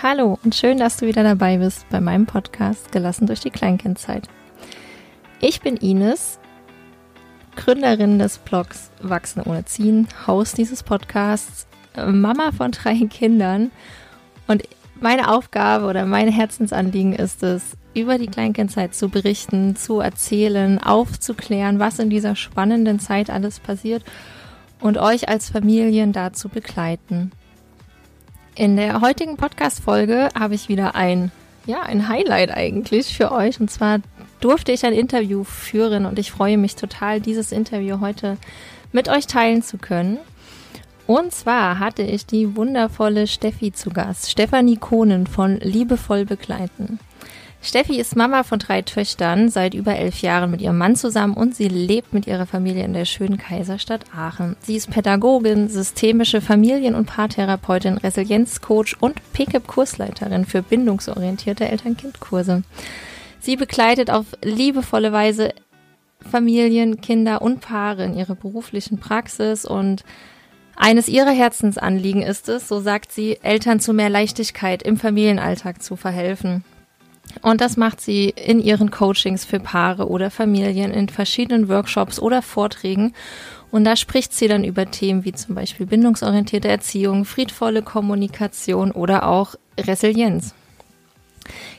Hallo und schön, dass du wieder dabei bist bei meinem Podcast Gelassen durch die Kleinkindzeit. Ich bin Ines, Gründerin des Blogs Wachsen ohne Ziehen, Host dieses Podcasts, Mama von drei Kindern und meine Aufgabe oder mein Herzensanliegen ist es, über die Kleinkindzeit zu berichten, zu erzählen, aufzuklären, was in dieser spannenden Zeit alles passiert und euch als Familien dazu begleiten. In der heutigen Podcast-Folge habe ich wieder ein, ja, ein Highlight eigentlich für euch. Und zwar durfte ich ein Interview führen und ich freue mich total, dieses Interview heute mit euch teilen zu können. Und zwar hatte ich die wundervolle Steffi zu Gast, Stefanie Kohnen von Liebevoll begleiten. Steffi ist Mama von drei Töchtern, seit über elf Jahren mit ihrem Mann zusammen und sie lebt mit ihrer Familie in der schönen Kaiserstadt Aachen. Sie ist Pädagogin, systemische Familien- und Paartherapeutin, Resilienzcoach und PKIP-Kursleiterin für bindungsorientierte Eltern-Kind-Kurse. Sie begleitet auf liebevolle Weise Familien, Kinder und Paare in ihrer beruflichen Praxis und eines ihrer Herzensanliegen ist es, so sagt sie, Eltern zu mehr Leichtigkeit im Familienalltag zu verhelfen. Und das macht sie in ihren Coachings für Paare oder Familien, in verschiedenen Workshops oder Vorträgen. Und da spricht sie dann über Themen wie zum Beispiel bindungsorientierte Erziehung, friedvolle Kommunikation oder auch Resilienz.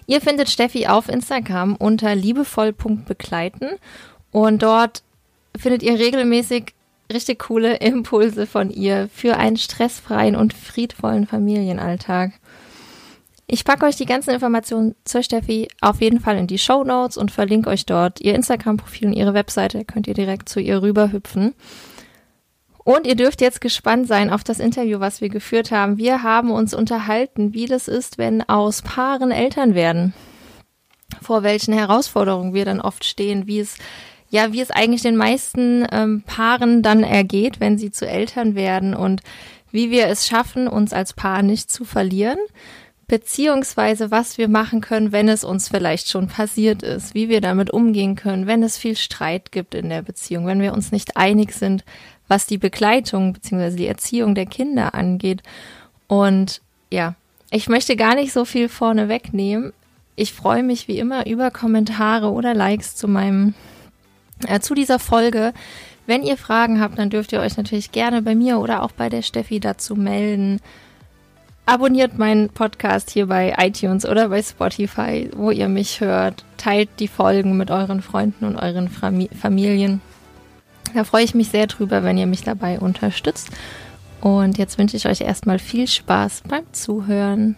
Ihr findet Steffi auf Instagram unter liebevoll.begleiten und dort findet ihr regelmäßig richtig coole Impulse von ihr für einen stressfreien und friedvollen Familienalltag. Ich packe euch die ganzen Informationen zur Steffi auf jeden Fall in die Show Notes und verlinke euch dort ihr Instagram-Profil und ihre Webseite. Könnt ihr direkt zu ihr rüberhüpfen. Und ihr dürft jetzt gespannt sein auf das Interview, was wir geführt haben. Wir haben uns unterhalten, wie das ist, wenn aus Paaren Eltern werden. Vor welchen Herausforderungen wir dann oft stehen, wie es ja, wie es eigentlich den meisten ähm, Paaren dann ergeht, wenn sie zu Eltern werden und wie wir es schaffen, uns als Paar nicht zu verlieren beziehungsweise was wir machen können, wenn es uns vielleicht schon passiert ist, wie wir damit umgehen können, wenn es viel Streit gibt in der Beziehung, wenn wir uns nicht einig sind, was die Begleitung beziehungsweise die Erziehung der Kinder angeht. Und ja, ich möchte gar nicht so viel vorne wegnehmen. Ich freue mich wie immer über Kommentare oder Likes zu meinem äh, zu dieser Folge. Wenn ihr Fragen habt, dann dürft ihr euch natürlich gerne bei mir oder auch bei der Steffi dazu melden. Abonniert meinen Podcast hier bei iTunes oder bei Spotify, wo ihr mich hört. Teilt die Folgen mit euren Freunden und euren Familien. Da freue ich mich sehr drüber, wenn ihr mich dabei unterstützt. Und jetzt wünsche ich euch erstmal viel Spaß beim Zuhören.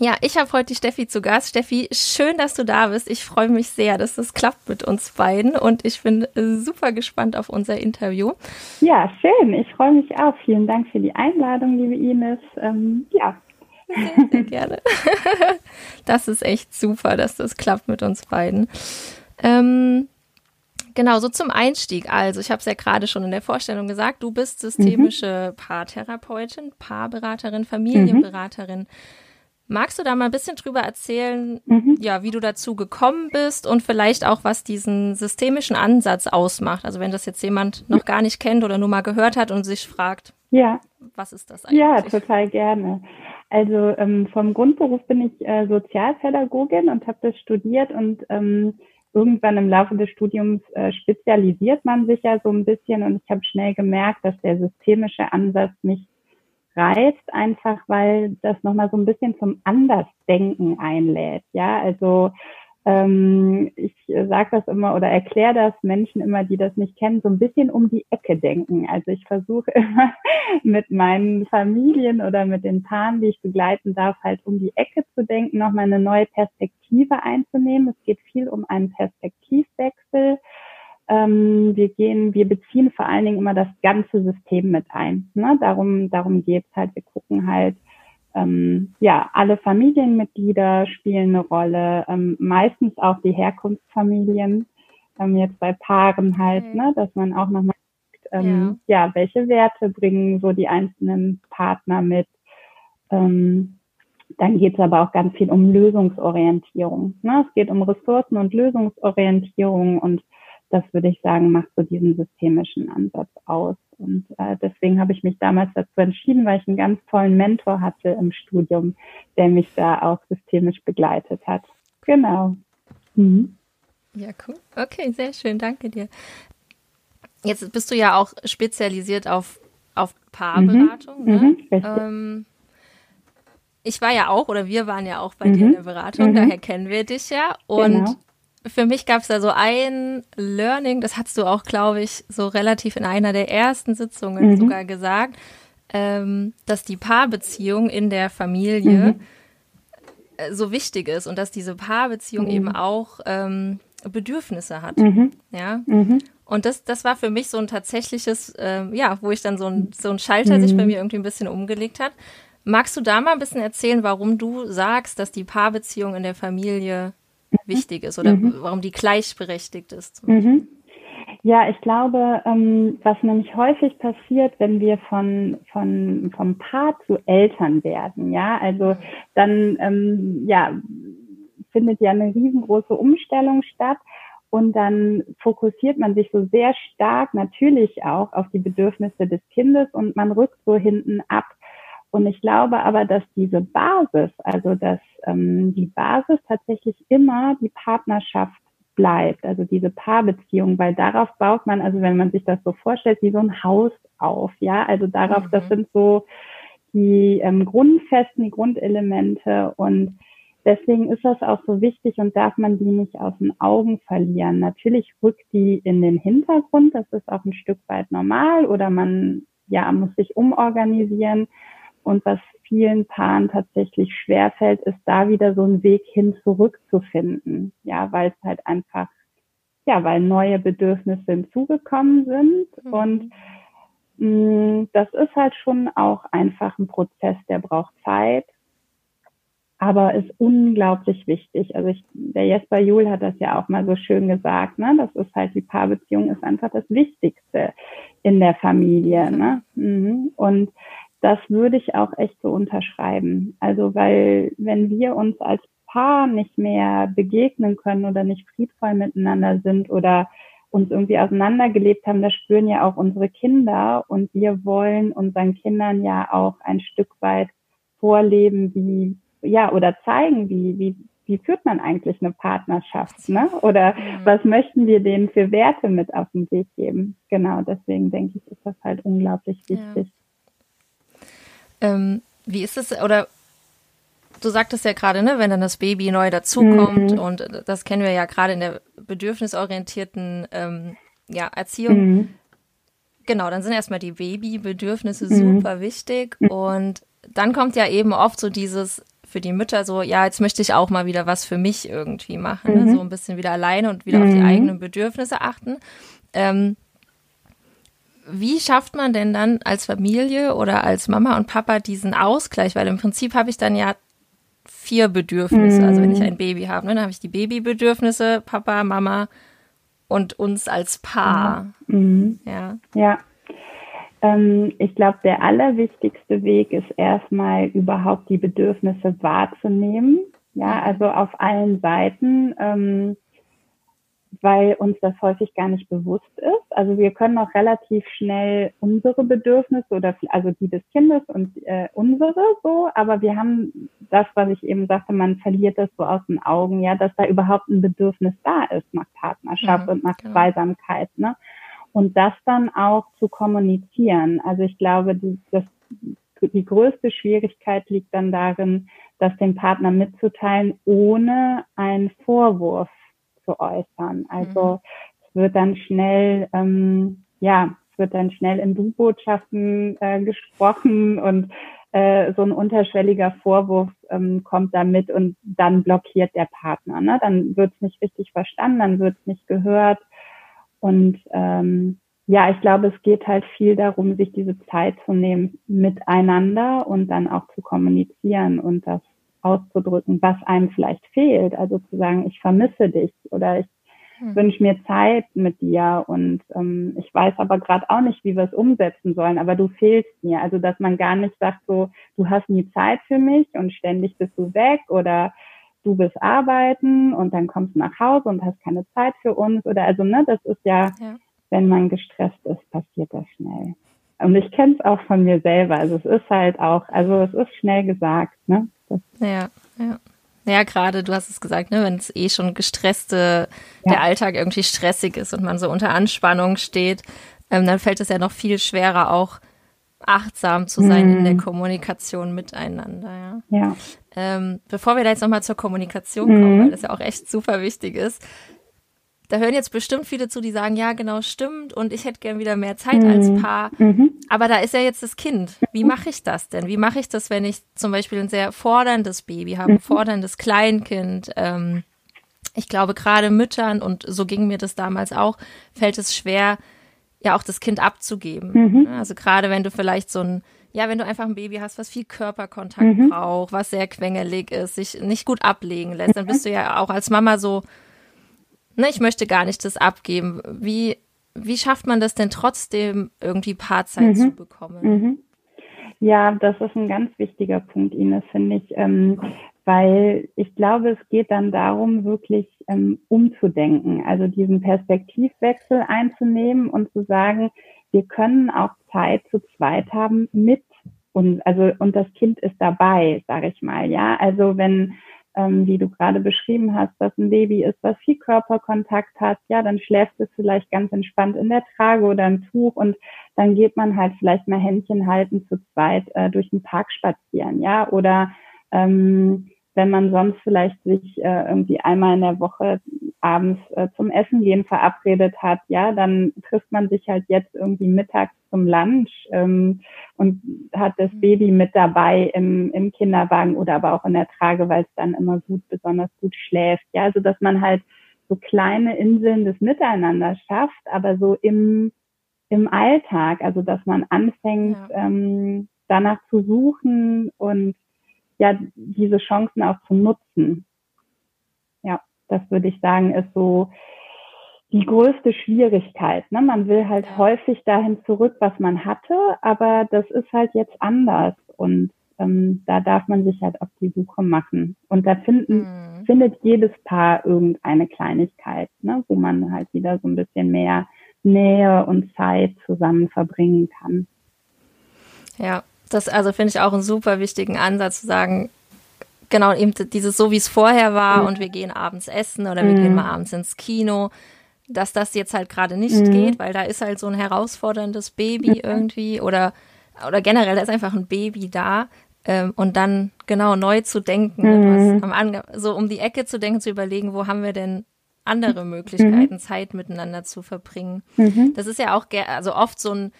Ja, ich habe heute die Steffi zu Gast. Steffi, schön, dass du da bist. Ich freue mich sehr, dass das klappt mit uns beiden und ich bin super gespannt auf unser Interview. Ja, schön. Ich freue mich auch. Vielen Dank für die Einladung, liebe Ines. Ähm, ja. Sehr, sehr gerne. Das ist echt super, dass das klappt mit uns beiden. Ähm, Genau, so zum Einstieg. Also, ich habe es ja gerade schon in der Vorstellung gesagt, du bist systemische mhm. Paartherapeutin, Paarberaterin, Familienberaterin. Mhm. Magst du da mal ein bisschen drüber erzählen, mhm. ja, wie du dazu gekommen bist und vielleicht auch, was diesen systemischen Ansatz ausmacht? Also wenn das jetzt jemand noch gar nicht kennt oder nur mal gehört hat und sich fragt, ja. was ist das eigentlich? Ja, total gerne. Also ähm, vom Grundberuf bin ich äh, Sozialpädagogin und habe das studiert und ähm, irgendwann im Laufe des Studiums äh, spezialisiert man sich ja so ein bisschen und ich habe schnell gemerkt, dass der systemische Ansatz mich reizt, einfach weil das nochmal so ein bisschen zum Andersdenken einlädt. Ja, also ähm, ich sage das immer oder erkläre das Menschen immer, die das nicht kennen, so ein bisschen um die Ecke denken. Also ich versuche immer mit meinen Familien oder mit den Paaren, die ich begleiten darf, halt um die Ecke zu denken, nochmal eine neue Perspektive einzunehmen. Es geht viel um einen Perspektivwechsel ähm, wir gehen, wir beziehen vor allen Dingen immer das ganze System mit ein. Ne? Darum, darum geht's halt. Wir gucken halt, ähm, ja, alle Familienmitglieder spielen eine Rolle, ähm, meistens auch die Herkunftsfamilien, ähm, jetzt bei Paaren halt, okay. ne, dass man auch nochmal ähm, ja. ja, welche Werte bringen so die einzelnen Partner mit. Ähm, dann geht es aber auch ganz viel um Lösungsorientierung. Ne? Es geht um Ressourcen und Lösungsorientierung und das würde ich sagen, macht so diesen systemischen Ansatz aus. Und äh, deswegen habe ich mich damals dazu entschieden, weil ich einen ganz tollen Mentor hatte im Studium, der mich da auch systemisch begleitet hat. Genau. Mhm. Ja, cool. Okay, sehr schön. Danke dir. Jetzt bist du ja auch spezialisiert auf, auf Paarberatung. Mhm. Ne? Mhm, ähm, ich war ja auch, oder wir waren ja auch bei mhm. dir in der Beratung, mhm. daher kennen wir dich ja. Und genau. Für mich gab es da so ein Learning, das hast du auch, glaube ich, so relativ in einer der ersten Sitzungen mhm. sogar gesagt, ähm, dass die Paarbeziehung in der Familie mhm. äh, so wichtig ist und dass diese Paarbeziehung mhm. eben auch ähm, Bedürfnisse hat. Mhm. Ja. Und das, das war für mich so ein tatsächliches, äh, ja, wo ich dann so ein, so ein Schalter sich bei mir irgendwie ein bisschen umgelegt hat, Magst du da mal ein bisschen erzählen, warum du sagst, dass die Paarbeziehung in der Familie mhm. Wichtig ist oder mhm. warum die gleichberechtigt ist? Mhm. Ja, ich glaube, ähm, was nämlich häufig passiert, wenn wir von, von, vom Paar zu Eltern werden, ja, also dann, ähm, ja, findet ja eine riesengroße Umstellung statt. Und dann fokussiert man sich so sehr stark natürlich auch auf die Bedürfnisse des Kindes und man rückt so hinten ab. Und ich glaube aber, dass diese Basis, also dass ähm, die Basis tatsächlich immer die Partnerschaft bleibt, also diese Paarbeziehung, weil darauf baut man, also wenn man sich das so vorstellt, wie so ein Haus auf, ja, also darauf, mhm. das sind so die ähm, Grundfesten, die Grundelemente und deswegen ist das auch so wichtig und darf man die nicht aus den Augen verlieren. Natürlich rückt die in den Hintergrund, das ist auch ein Stück weit normal oder man ja muss sich umorganisieren, und was vielen Paaren tatsächlich schwerfällt, ist da wieder so einen Weg hin zurückzufinden. Ja, weil es halt einfach, ja, weil neue Bedürfnisse hinzugekommen sind. Mhm. Und mh, mm, das ist halt schon auch einfach ein Prozess, der braucht Zeit, aber ist unglaublich wichtig. Also ich, der Jesper Juhl hat das ja auch mal so schön gesagt, ne? Das ist halt die Paarbeziehung ist einfach das Wichtigste in der Familie. Ne? Mhm. Und das würde ich auch echt so unterschreiben. Also, weil wenn wir uns als Paar nicht mehr begegnen können oder nicht friedvoll miteinander sind oder uns irgendwie auseinandergelebt haben, das spüren ja auch unsere Kinder und wir wollen unseren Kindern ja auch ein Stück weit vorleben, wie, ja, oder zeigen, wie, wie, wie führt man eigentlich eine Partnerschaft, ne? Oder mhm. was möchten wir denen für Werte mit auf den Weg geben? Genau, deswegen denke ich, ist das halt unglaublich wichtig. Ja. Ähm, wie ist es, oder du sagtest ja gerade, ne, wenn dann das Baby neu dazukommt mhm. und das kennen wir ja gerade in der bedürfnisorientierten ähm, ja, Erziehung. Mhm. Genau, dann sind erstmal die Babybedürfnisse mhm. super wichtig und dann kommt ja eben oft so dieses für die Mütter so, ja, jetzt möchte ich auch mal wieder was für mich irgendwie machen, ne? Mhm. so ein bisschen wieder alleine und wieder auf die mhm. eigenen Bedürfnisse achten. Ähm, wie schafft man denn dann als Familie oder als Mama und Papa diesen Ausgleich? Weil im Prinzip habe ich dann ja vier Bedürfnisse. Mhm. Also wenn ich ein Baby habe, ne, dann habe ich die Babybedürfnisse, Papa, Mama und uns als Paar. Mhm. Ja. Ja. Ähm, ich glaube, der allerwichtigste Weg ist erstmal überhaupt die Bedürfnisse wahrzunehmen. Ja, mhm. also auf allen Seiten. Ähm, weil uns das häufig gar nicht bewusst ist. Also wir können auch relativ schnell unsere Bedürfnisse oder also die des Kindes und äh, unsere so, aber wir haben das, was ich eben sagte, man verliert das so aus den Augen, ja, dass da überhaupt ein Bedürfnis da ist nach Partnerschaft mhm, und nach genau. Zweisamkeit, ne? Und das dann auch zu kommunizieren. Also ich glaube, die, das, die größte Schwierigkeit liegt dann darin, das dem Partner mitzuteilen, ohne einen Vorwurf zu äußern. Also mhm. es wird dann schnell, ähm, ja, es wird dann schnell in Du-Botschaften äh, gesprochen und äh, so ein unterschwelliger Vorwurf ähm, kommt damit und dann blockiert der Partner. Ne? Dann wird es nicht richtig verstanden, dann wird es nicht gehört. Und ähm, ja, ich glaube, es geht halt viel darum, sich diese Zeit zu nehmen miteinander und dann auch zu kommunizieren und das auszudrücken, was einem vielleicht fehlt. Also zu sagen, ich vermisse dich oder ich hm. wünsche mir Zeit mit dir und ähm, ich weiß aber gerade auch nicht, wie wir es umsetzen sollen, aber du fehlst mir. Also dass man gar nicht sagt so, du hast nie Zeit für mich und ständig bist du weg oder du bist arbeiten und dann kommst du nach Hause und hast keine Zeit für uns oder also ne, das ist ja, ja. wenn man gestresst ist, passiert das schnell. Und ich kenne es auch von mir selber. Also es ist halt auch, also es ist schnell gesagt, ne? Ja, ja. Ja, gerade, du hast es gesagt, ne, wenn es eh schon gestresste, ja. der Alltag irgendwie stressig ist und man so unter Anspannung steht, ähm, dann fällt es ja noch viel schwerer, auch achtsam zu sein mhm. in der mhm. Kommunikation miteinander. Ja. ja. Ähm, bevor wir da jetzt nochmal zur Kommunikation kommen, mhm. weil das ja auch echt super wichtig ist, da hören jetzt bestimmt viele zu, die sagen, ja, genau, stimmt und ich hätte gern wieder mehr Zeit mhm. als Paar. Mhm. Aber da ist ja jetzt das Kind. Wie mache ich das denn? Wie mache ich das, wenn ich zum Beispiel ein sehr forderndes Baby habe, ein mhm. forderndes Kleinkind? Ähm, ich glaube, gerade Müttern, und so ging mir das damals auch, fällt es schwer, ja auch das Kind abzugeben. Mhm. Also gerade wenn du vielleicht so ein ja, wenn du einfach ein Baby hast, was viel Körperkontakt mhm. braucht, was sehr quengelig ist, sich nicht gut ablegen lässt, dann bist du ja auch als Mama so, ne, ich möchte gar nicht das abgeben. Wie, wie schafft man das denn trotzdem, irgendwie Paarzeit mhm. zu bekommen? Mhm. Ja, das ist ein ganz wichtiger Punkt, Ines, finde ich, ähm, weil ich glaube, es geht dann darum, wirklich ähm, umzudenken, also diesen Perspektivwechsel einzunehmen und zu sagen, wir können auch Zeit zu zweit haben mit und also und das Kind ist dabei, sage ich mal, ja. Also wenn ähm, wie du gerade beschrieben hast, dass ein Baby ist, was viel Körperkontakt hat, ja, dann schläft es vielleicht ganz entspannt in der Trage oder im Tuch und dann geht man halt vielleicht mal Händchen halten zu zweit äh, durch den Park spazieren, ja, oder ähm, wenn man sonst vielleicht sich äh, irgendwie einmal in der Woche abends äh, zum Essen gehen verabredet hat, ja, dann trifft man sich halt jetzt irgendwie mittags zum Lunch ähm, und hat das mhm. Baby mit dabei im, im Kinderwagen oder aber auch in der Trage, weil es dann immer gut, besonders gut schläft. Ja, also dass man halt so kleine Inseln des Miteinander schafft, aber so im, im Alltag, also dass man anfängt, ja. ähm, danach zu suchen und ja, diese Chancen auch zu nutzen. Ja, das würde ich sagen, ist so die größte Schwierigkeit. Ne? Man will halt häufig dahin zurück, was man hatte, aber das ist halt jetzt anders und ähm, da darf man sich halt auf die Suche machen. Und da finden, mhm. findet jedes Paar irgendeine Kleinigkeit, ne? wo man halt wieder so ein bisschen mehr Nähe und Zeit zusammen verbringen kann. Ja, das also finde ich auch einen super wichtigen Ansatz zu sagen, genau eben dieses so wie es vorher war mhm. und wir gehen abends essen oder wir mhm. gehen mal abends ins Kino, dass das jetzt halt gerade nicht mhm. geht, weil da ist halt so ein herausforderndes Baby mhm. irgendwie oder oder generell da ist einfach ein Baby da ähm, und dann genau neu zu denken, mhm. so um die Ecke zu denken, zu überlegen, wo haben wir denn andere mhm. Möglichkeiten, Zeit miteinander zu verbringen. Das ist ja auch also oft so ein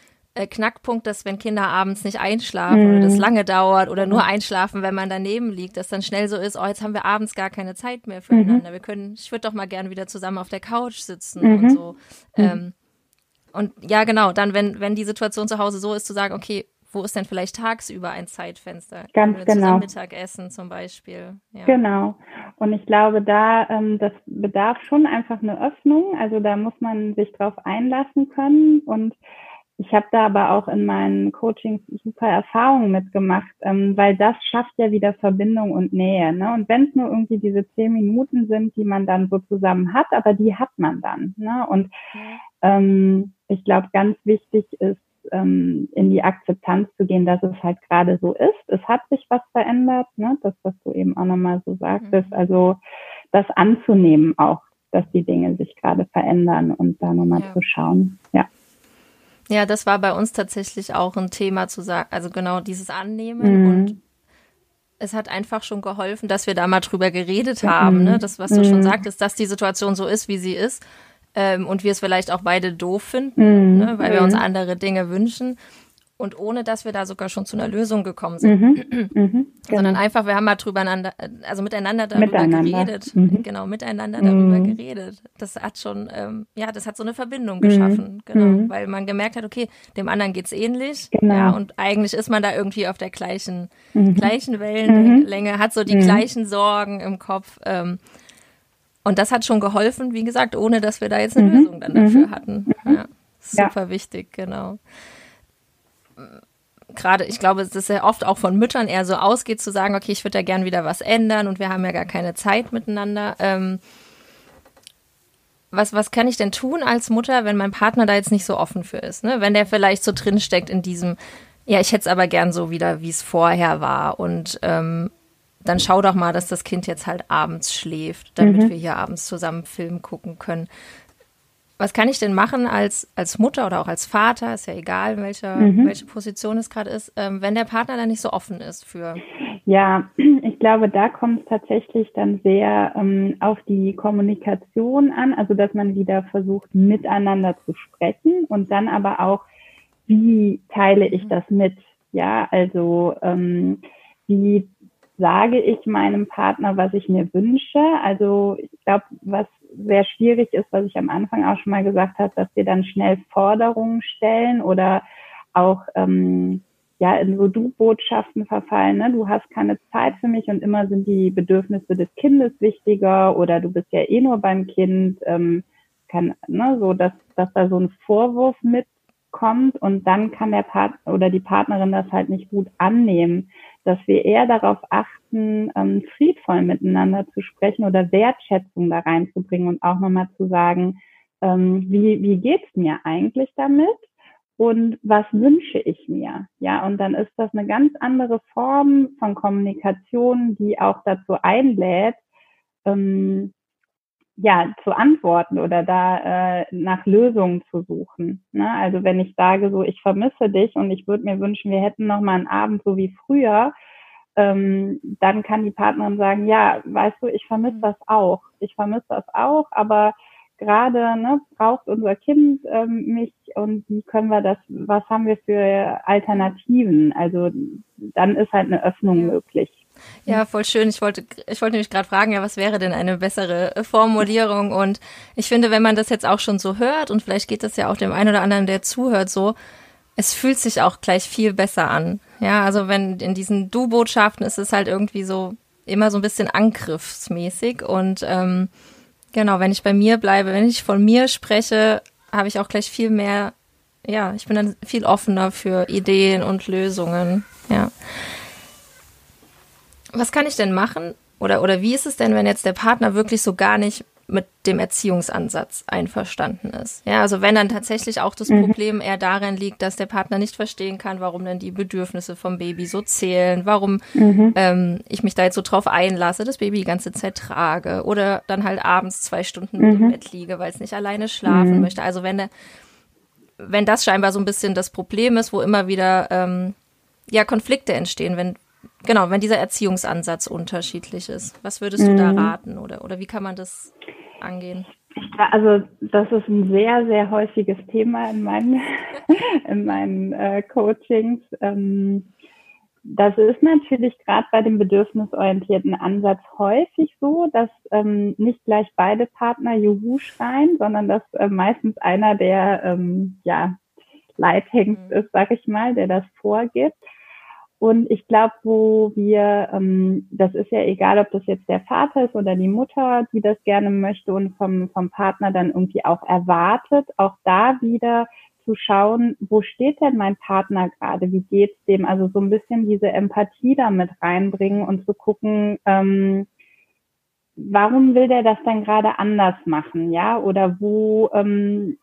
Knackpunkt, dass wenn Kinder abends nicht einschlafen mhm. oder das mhm. lange dauert oder nur einschlafen, wenn man daneben liegt, dass dann schnell so ist, oh, jetzt haben wir abends gar keine Zeit mehr füreinander. Mhm. Wir können, ich würde doch mal gern wieder zusammen auf der Couch sitzen mhm. und so. Mhm. Ähm, und ja, genau, dann, wenn, wenn die Situation zu Hause so ist, zu sagen, okay, wo ist denn vielleicht tagsüber ein Zeitfenster? Ganz genau. Mittagessen zum Beispiel. Ja. Genau. Und ich glaube, da ähm, das bedarf schon einfach eine Öffnung. Also da muss man sich drauf einlassen können und ich habe da aber auch in meinen Coachings super Erfahrungen mitgemacht, ähm, weil das schafft ja wieder Verbindung und Nähe. Ne? Und wenn es nur irgendwie diese zehn Minuten sind, die man dann so zusammen hat, aber die hat man dann. Ne? Und ähm, ich glaube, ganz wichtig ist, ähm, in die Akzeptanz zu gehen, dass es halt gerade so ist. Es hat sich was verändert, ne? das, was du eben auch nochmal so sagtest. Mhm. Also das anzunehmen auch, dass die Dinge sich gerade verändern und da nochmal ja. zu schauen. Ja. Ja, das war bei uns tatsächlich auch ein Thema zu sagen, also genau dieses Annehmen mhm. und es hat einfach schon geholfen, dass wir da mal drüber geredet haben, mhm. ne? Das, was du mhm. schon sagtest, dass die Situation so ist, wie sie ist ähm, und wir es vielleicht auch beide doof finden, mhm. ne? weil wir uns mhm. andere Dinge wünschen und ohne dass wir da sogar schon zu einer Lösung gekommen sind. Mhm. Mhm. Sondern genau. einfach, wir haben mal drüber also miteinander darüber miteinander. geredet. Mhm. Genau, miteinander darüber mhm. geredet. Das hat schon, ähm, ja, das hat so eine Verbindung geschaffen, mhm. genau. Mhm. Weil man gemerkt hat, okay, dem anderen geht's ähnlich. Genau. Ja, und eigentlich ist man da irgendwie auf der gleichen, gleichen Wellenlänge, hat so die gleichen Sorgen im Kopf. Ähm, und das hat schon geholfen, wie gesagt, ohne dass wir da jetzt eine Lösung dann dafür hatten. Ja, super ja. wichtig, genau gerade, ich glaube, es ist ja oft auch von Müttern eher so ausgeht, zu sagen, okay, ich würde da gern wieder was ändern und wir haben ja gar keine Zeit miteinander. Ähm, was, was kann ich denn tun als Mutter, wenn mein Partner da jetzt nicht so offen für ist? Ne? Wenn der vielleicht so drinsteckt in diesem, ja, ich hätte es aber gern so wieder, wie es vorher war. Und ähm, dann schau doch mal, dass das Kind jetzt halt abends schläft, damit mhm. wir hier abends zusammen Film gucken können. Was kann ich denn machen als, als Mutter oder auch als Vater, ist ja egal, welche, mhm. welche Position es gerade ist, ähm, wenn der Partner dann nicht so offen ist für. Ja, ich glaube, da kommt es tatsächlich dann sehr ähm, auf die Kommunikation an, also dass man wieder versucht, miteinander zu sprechen und dann aber auch, wie teile ich mhm. das mit? Ja, also ähm, wie sage ich meinem Partner, was ich mir wünsche. Also ich glaube, was sehr schwierig ist, was ich am Anfang auch schon mal gesagt habe, dass wir dann schnell Forderungen stellen oder auch ähm, ja in so Du-Botschaften verfallen. Ne? Du hast keine Zeit für mich und immer sind die Bedürfnisse des Kindes wichtiger oder du bist ja eh nur beim Kind. Ähm, kann, ne, so dass, dass da so ein Vorwurf mitkommt und dann kann der Partner oder die Partnerin das halt nicht gut annehmen dass wir eher darauf achten, ähm, friedvoll miteinander zu sprechen oder Wertschätzung da reinzubringen und auch nochmal zu sagen, ähm, wie, wie geht's mir eigentlich damit? Und was wünsche ich mir? Ja, und dann ist das eine ganz andere Form von Kommunikation, die auch dazu einlädt, ähm, ja, zu antworten oder da äh, nach Lösungen zu suchen. Ne? Also wenn ich sage so, ich vermisse dich und ich würde mir wünschen, wir hätten noch mal einen Abend so wie früher, ähm, dann kann die Partnerin sagen, ja, weißt du, ich vermisse mhm. das auch. Ich vermisse das auch, aber gerade ne, braucht unser Kind ähm, mich und wie können wir das, was haben wir für Alternativen? Also dann ist halt eine Öffnung möglich. Ja, voll schön. Ich wollte, ich wollte nämlich gerade fragen, ja, was wäre denn eine bessere äh, Formulierung? Und ich finde, wenn man das jetzt auch schon so hört, und vielleicht geht das ja auch dem einen oder anderen, der zuhört, so, es fühlt sich auch gleich viel besser an. Ja, also wenn in diesen Du-Botschaften ist es halt irgendwie so immer so ein bisschen angriffsmäßig. Und ähm, genau, wenn ich bei mir bleibe, wenn ich von mir spreche, habe ich auch gleich viel mehr, ja, ich bin dann viel offener für Ideen und Lösungen. Ja was kann ich denn machen? Oder, oder wie ist es denn, wenn jetzt der Partner wirklich so gar nicht mit dem Erziehungsansatz einverstanden ist? Ja, also wenn dann tatsächlich auch das mhm. Problem eher darin liegt, dass der Partner nicht verstehen kann, warum denn die Bedürfnisse vom Baby so zählen, warum mhm. ähm, ich mich da jetzt so drauf einlasse, das Baby die ganze Zeit trage oder dann halt abends zwei Stunden mhm. im Bett liege, weil es nicht alleine schlafen mhm. möchte. Also wenn der, wenn das scheinbar so ein bisschen das Problem ist, wo immer wieder ähm, ja Konflikte entstehen, wenn genau, wenn dieser Erziehungsansatz unterschiedlich ist. Was würdest du da mhm. raten oder, oder wie kann man das angehen? Also das ist ein sehr, sehr häufiges Thema in meinen, in meinen äh, Coachings. Ähm, das ist natürlich gerade bei dem bedürfnisorientierten Ansatz häufig so, dass ähm, nicht gleich beide Partner Juhu schreien, sondern dass äh, meistens einer der ähm, ja, Leithengst mhm. ist, sag ich mal, der das vorgibt. Und ich glaube, wo wir, ähm, das ist ja egal, ob das jetzt der Vater ist oder die Mutter, die das gerne möchte und vom, vom Partner dann irgendwie auch erwartet, auch da wieder zu schauen, wo steht denn mein Partner gerade, wie geht's dem? Also so ein bisschen diese Empathie damit reinbringen und zu gucken, ähm, warum will der das dann gerade anders machen, ja? Oder wo ähm,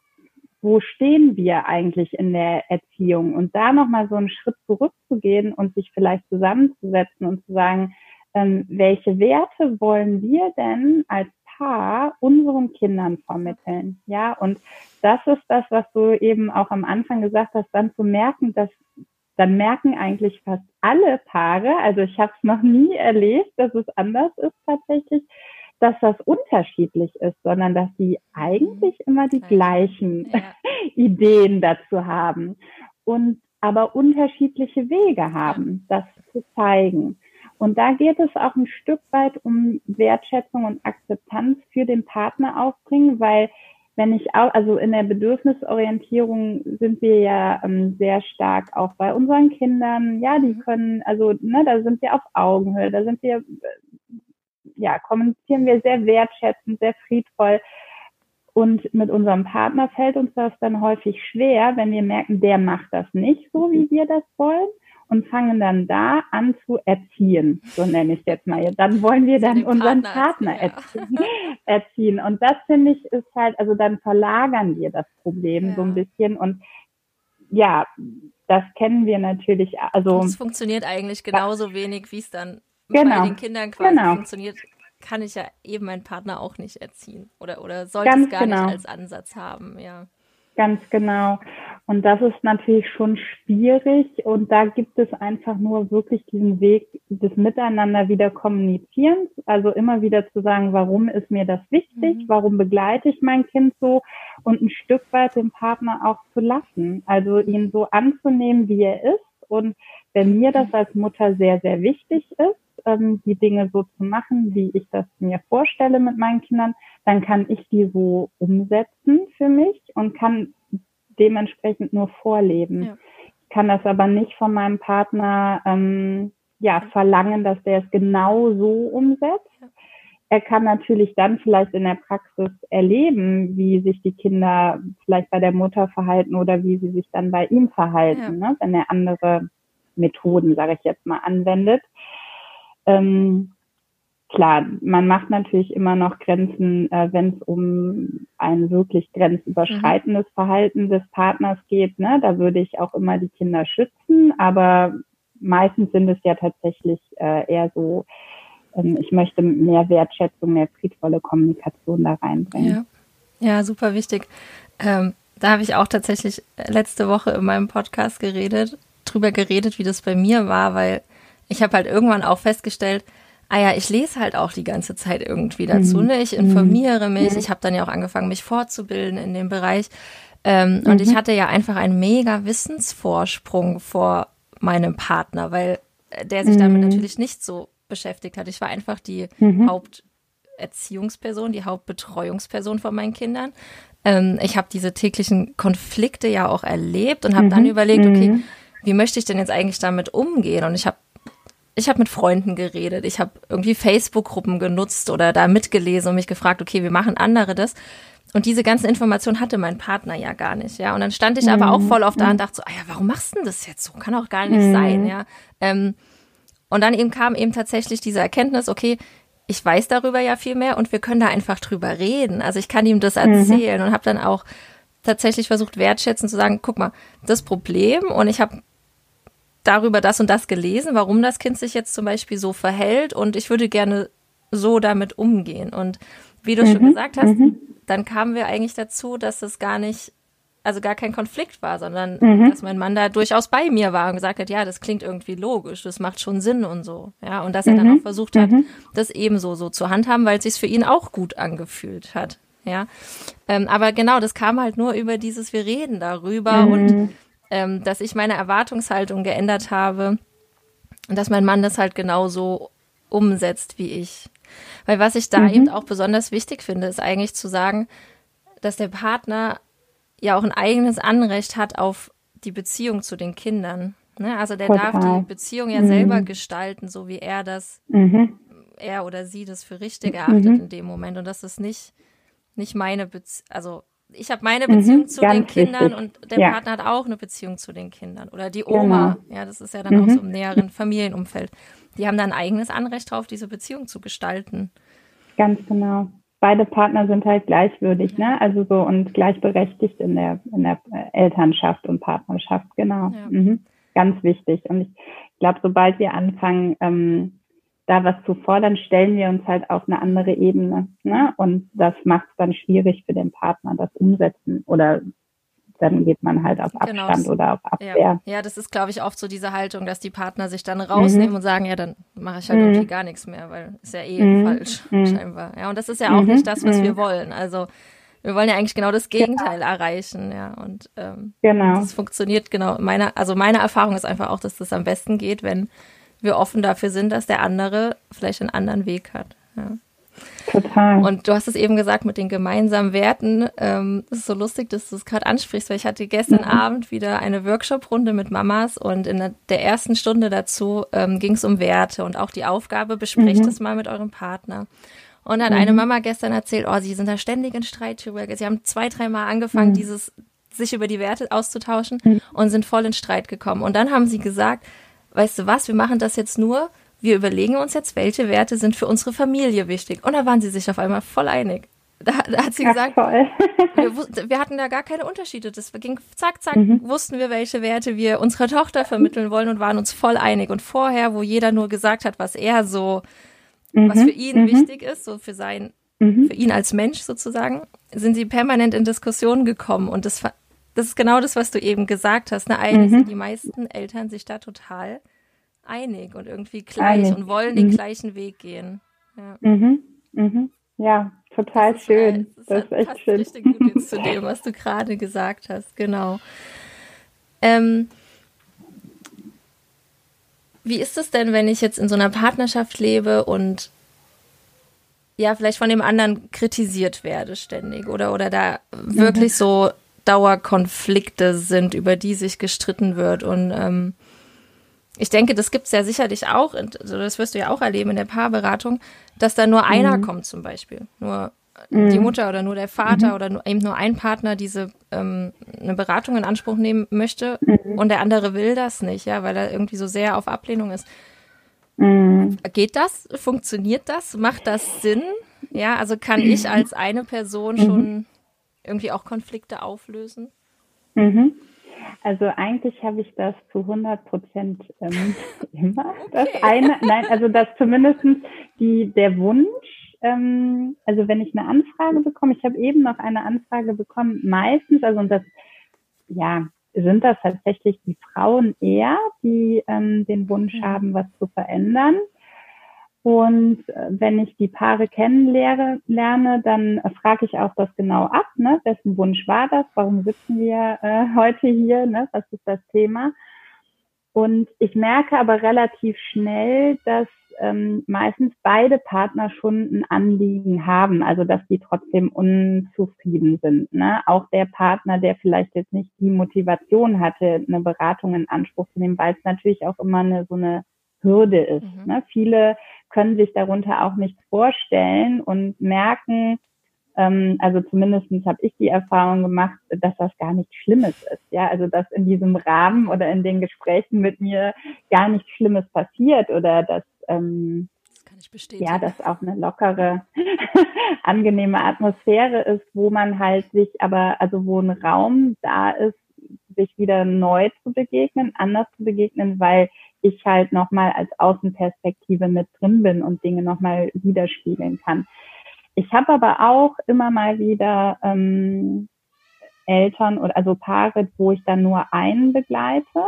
wo stehen wir eigentlich in der Erziehung? Und da nochmal so einen Schritt zurückzugehen und sich vielleicht zusammenzusetzen und zu sagen, ähm, welche Werte wollen wir denn als Paar unseren Kindern vermitteln? Ja, und das ist das, was du eben auch am Anfang gesagt hast, dann zu merken, dass dann merken eigentlich fast alle Paare, also ich habe es noch nie erlebt, dass es anders ist tatsächlich, dass das unterschiedlich ist, sondern dass sie eigentlich mhm. immer die gleichen ja. Ideen dazu haben und aber unterschiedliche Wege haben, das zu zeigen. Und da geht es auch ein Stück weit um Wertschätzung und Akzeptanz für den Partner aufbringen, weil wenn ich auch, also in der Bedürfnisorientierung sind wir ja ähm, sehr stark auch bei unseren Kindern. Ja, die mhm. können, also ne, da sind wir auf Augenhöhe, da sind wir ja, kommunizieren wir sehr wertschätzend, sehr friedvoll. Und mit unserem Partner fällt uns das dann häufig schwer, wenn wir merken, der macht das nicht so, wie wir das wollen. und fangen dann da an zu erziehen, so nenne ich es jetzt mal. Dann wollen wir dann unseren Partner, Partner erziehen, erziehen. Und das finde ich ist halt, also dann verlagern wir das Problem ja. so ein bisschen und ja, das kennen wir natürlich. Also es funktioniert eigentlich genauso wenig, wie es dann genau, bei den Kindern quasi genau. funktioniert. Kann ich ja eben meinen Partner auch nicht erziehen oder oder sollte Ganz es gar genau. nicht als Ansatz haben, ja. Ganz genau. Und das ist natürlich schon schwierig. Und da gibt es einfach nur wirklich diesen Weg des Miteinander wieder Kommunizierens. Also immer wieder zu sagen, warum ist mir das wichtig? Mhm. Warum begleite ich mein Kind so? Und ein Stück weit den Partner auch zu lassen. Also ihn so anzunehmen, wie er ist. Und wenn mir das als Mutter sehr, sehr wichtig ist, ähm, die Dinge so zu machen, wie ich das mir vorstelle mit meinen Kindern, dann kann ich die so umsetzen für mich und kann dementsprechend nur vorleben. Ja. Ich kann das aber nicht von meinem Partner ähm, ja verlangen, dass der es genau so umsetzt. Ja. Er kann natürlich dann vielleicht in der Praxis erleben, wie sich die Kinder vielleicht bei der Mutter verhalten oder wie sie sich dann bei ihm verhalten, ja. ne? wenn er andere Methoden, sage ich jetzt mal, anwendet. Ähm, klar, man macht natürlich immer noch Grenzen, äh, wenn es um ein wirklich grenzüberschreitendes mhm. Verhalten des Partners geht. Ne? Da würde ich auch immer die Kinder schützen, aber meistens sind es ja tatsächlich äh, eher so, ähm, ich möchte mehr Wertschätzung, mehr friedvolle Kommunikation da reinbringen. Ja, ja super wichtig. Ähm, da habe ich auch tatsächlich letzte Woche in meinem Podcast geredet, drüber geredet, wie das bei mir war, weil ich habe halt irgendwann auch festgestellt, ah ja, ich lese halt auch die ganze Zeit irgendwie dazu. Mhm. Ne? Ich informiere mich. Mhm. Ich habe dann ja auch angefangen, mich fortzubilden in dem Bereich. Ähm, mhm. Und ich mhm. hatte ja einfach einen mega Wissensvorsprung vor meinem Partner, weil der sich damit mhm. natürlich nicht so beschäftigt hat. Ich war einfach die mhm. Haupterziehungsperson, die Hauptbetreuungsperson von meinen Kindern. Ähm, ich habe diese täglichen Konflikte ja auch erlebt und habe dann überlegt, okay, wie möchte ich denn jetzt eigentlich damit umgehen? Und ich habe ich habe mit Freunden geredet, ich habe irgendwie Facebook-Gruppen genutzt oder da mitgelesen und mich gefragt, okay, wie machen andere das? Und diese ganzen Informationen hatte mein Partner ja gar nicht, ja. Und dann stand ich mhm. aber auch voll auf da und dachte so, ah ja, warum machst du denn das jetzt so? Kann auch gar nicht mhm. sein, ja. Ähm, und dann eben kam eben tatsächlich diese Erkenntnis, okay, ich weiß darüber ja viel mehr und wir können da einfach drüber reden. Also ich kann ihm das mhm. erzählen mhm. und habe dann auch tatsächlich versucht, wertschätzend zu sagen, guck mal, das Problem und ich habe darüber das und das gelesen, warum das Kind sich jetzt zum Beispiel so verhält und ich würde gerne so damit umgehen. Und wie du mhm, schon gesagt hast, mhm. dann kamen wir eigentlich dazu, dass es gar nicht, also gar kein Konflikt war, sondern mhm. dass mein Mann da durchaus bei mir war und gesagt hat, ja, das klingt irgendwie logisch, das macht schon Sinn und so. Ja, und dass er dann mhm. auch versucht hat, mhm. das ebenso so zu handhaben, weil es sich für ihn auch gut angefühlt hat. Ja, ähm, aber genau, das kam halt nur über dieses, wir reden darüber und mhm ähm, dass ich meine Erwartungshaltung geändert habe und dass mein Mann das halt genauso umsetzt wie ich. Weil was ich da mhm. eben auch besonders wichtig finde, ist eigentlich zu sagen, dass der Partner ja auch ein eigenes Anrecht hat auf die Beziehung zu den Kindern. Ne? Also der Total. darf die Beziehung ja mhm. selber gestalten, so wie er das, mhm. er oder sie das für richtig mhm. erachtet in dem Moment. Und das ist nicht, nicht meine Beziehung, also ich habe meine Beziehung mhm, zu den Kindern wichtig. und der ja. Partner hat auch eine Beziehung zu den Kindern. Oder die Oma, genau. ja, das ist ja dann mhm. auch so im näheren Familienumfeld. Die haben dann ein eigenes Anrecht darauf, diese Beziehung zu gestalten. Ganz genau. Beide Partner sind halt gleichwürdig, ne? Also so und gleichberechtigt in der, in der Elternschaft und Partnerschaft, genau. Ja. Mhm. Ganz wichtig. Und ich glaube, sobald wir anfangen, ähm, da was zu fordern, stellen wir uns halt auf eine andere Ebene. Ne? Und das macht es dann schwierig für den Partner, das umsetzen oder dann geht man halt auf genau, Abstand genau. oder auf Abwehr. Ja, ja das ist, glaube ich, oft so diese Haltung, dass die Partner sich dann rausnehmen mhm. und sagen, ja, dann mache ich halt mhm. irgendwie gar nichts mehr, weil ist ja eh mhm. falsch, mhm. scheinbar. Ja, und das ist ja auch nicht das, was wir mhm. wollen. Also wir wollen ja eigentlich genau das Gegenteil genau. erreichen, ja. Und ähm, genau. das funktioniert genau. Meine, also meine Erfahrung ist einfach auch, dass das am besten geht, wenn wir offen dafür sind, dass der andere vielleicht einen anderen Weg hat. Ja. Total. Und du hast es eben gesagt mit den gemeinsamen Werten. Ähm, es ist so lustig, dass du es gerade ansprichst, weil ich hatte gestern mhm. Abend wieder eine Workshop-Runde mit Mamas und in der ersten Stunde dazu ähm, ging es um Werte und auch die Aufgabe, besprecht mhm. es mal mit eurem Partner. Und hat mhm. eine Mama gestern erzählt, oh, sie sind da ständig in Streit drüber. Sie haben zwei, dreimal angefangen, mhm. dieses sich über die Werte auszutauschen mhm. und sind voll in Streit gekommen. Und dann haben sie gesagt, weißt du was, wir machen das jetzt nur, wir überlegen uns jetzt, welche Werte sind für unsere Familie wichtig. Und da waren sie sich auf einmal voll einig. Da, da hat sie gesagt, wir, wir, hatten da gar keine Unterschiede. Das ging zack, zack, mhm. wussten wir, welche Werte wir unserer Tochter vermitteln wollen und waren uns voll einig. Und vorher, wo jeder nur gesagt hat, was er so, mhm. was für ihn mhm. wichtig ist, so für sein, mhm. für ihn als Mensch sozusagen, sind sie permanent in Diskussionen gekommen. Und das, das ist genau das, was du eben gesagt hast. Ne? Eigentlich mhm. sind die meisten Eltern sich da total einig und irgendwie gleich einig. und wollen den mhm. gleichen Weg gehen. Ja. Ja, total das schön. Halt, das, das ist echt schön. richtig gut jetzt zu dem, was du gerade gesagt hast. Genau. Ähm, wie ist es denn, wenn ich jetzt in so einer Partnerschaft lebe und ja, vielleicht von dem anderen kritisiert werde ständig oder, oder da wirklich mhm. so Dauerkonflikte sind, über die sich gestritten wird und ähm, ich denke, das gibt es ja sicherlich auch, also das wirst du ja auch erleben in der Paarberatung, dass da nur einer mhm. kommt zum Beispiel. Nur mhm. die Mutter oder nur der Vater mhm. oder nur, eben nur ein Partner diese ähm, eine Beratung in Anspruch nehmen möchte mhm. und der andere will das nicht, ja, weil er irgendwie so sehr auf Ablehnung ist. Mhm. Geht das? Funktioniert das? Macht das Sinn? Ja, also kann ich als eine Person schon irgendwie auch Konflikte auflösen? Mhm. Also eigentlich habe ich das zu 100 Prozent ähm, immer. Das okay. eine, nein, also das zumindest die, der Wunsch, ähm, also wenn ich eine Anfrage bekomme, ich habe eben noch eine Anfrage bekommen, meistens, also und das, ja, sind das tatsächlich die Frauen eher, die ähm, den Wunsch mhm. haben, was zu verändern. Und äh, wenn ich die Paare kennenlerne, lerne, dann frage ich auch das genau ab. Ne? Wessen Wunsch war das? Warum sitzen wir äh, heute hier? Ne? Was ist das Thema? Und ich merke aber relativ schnell, dass ähm, meistens beide Partner schon ein Anliegen haben, also dass die trotzdem unzufrieden sind. Ne? Auch der Partner, der vielleicht jetzt nicht die Motivation hatte, eine Beratung in Anspruch zu nehmen, weil es natürlich auch immer eine, so eine Hürde ist. Mhm. Ne? Viele können sich darunter auch nichts vorstellen und merken, ähm, also zumindestens habe ich die Erfahrung gemacht, dass das gar nichts Schlimmes ist. Ja, also dass in diesem Rahmen oder in den Gesprächen mit mir gar nichts Schlimmes passiert oder dass ähm, ja, dass auch eine lockere, angenehme Atmosphäre ist, wo man halt sich aber, also wo ein Raum da ist, sich wieder neu zu begegnen, anders zu begegnen, weil ich halt nochmal als Außenperspektive mit drin bin und Dinge nochmal widerspiegeln kann. Ich habe aber auch immer mal wieder ähm, Eltern oder also Paare, wo ich dann nur einen begleite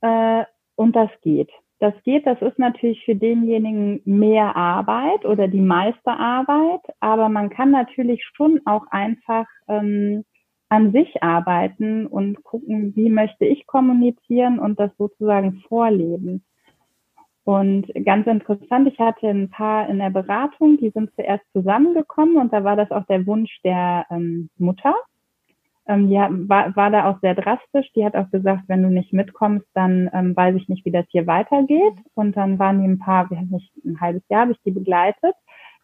äh, und das geht. Das geht, das ist natürlich für denjenigen mehr Arbeit oder die meiste Arbeit, aber man kann natürlich schon auch einfach ähm, an sich arbeiten und gucken, wie möchte ich kommunizieren und das sozusagen vorleben. Und ganz interessant, ich hatte ein paar in der Beratung, die sind zuerst zusammengekommen und da war das auch der Wunsch der ähm, Mutter. Ähm, die war, war da auch sehr drastisch. Die hat auch gesagt, wenn du nicht mitkommst, dann ähm, weiß ich nicht, wie das hier weitergeht. Und dann waren die ein paar, wir haben nicht ein halbes Jahr, habe ich die begleitet.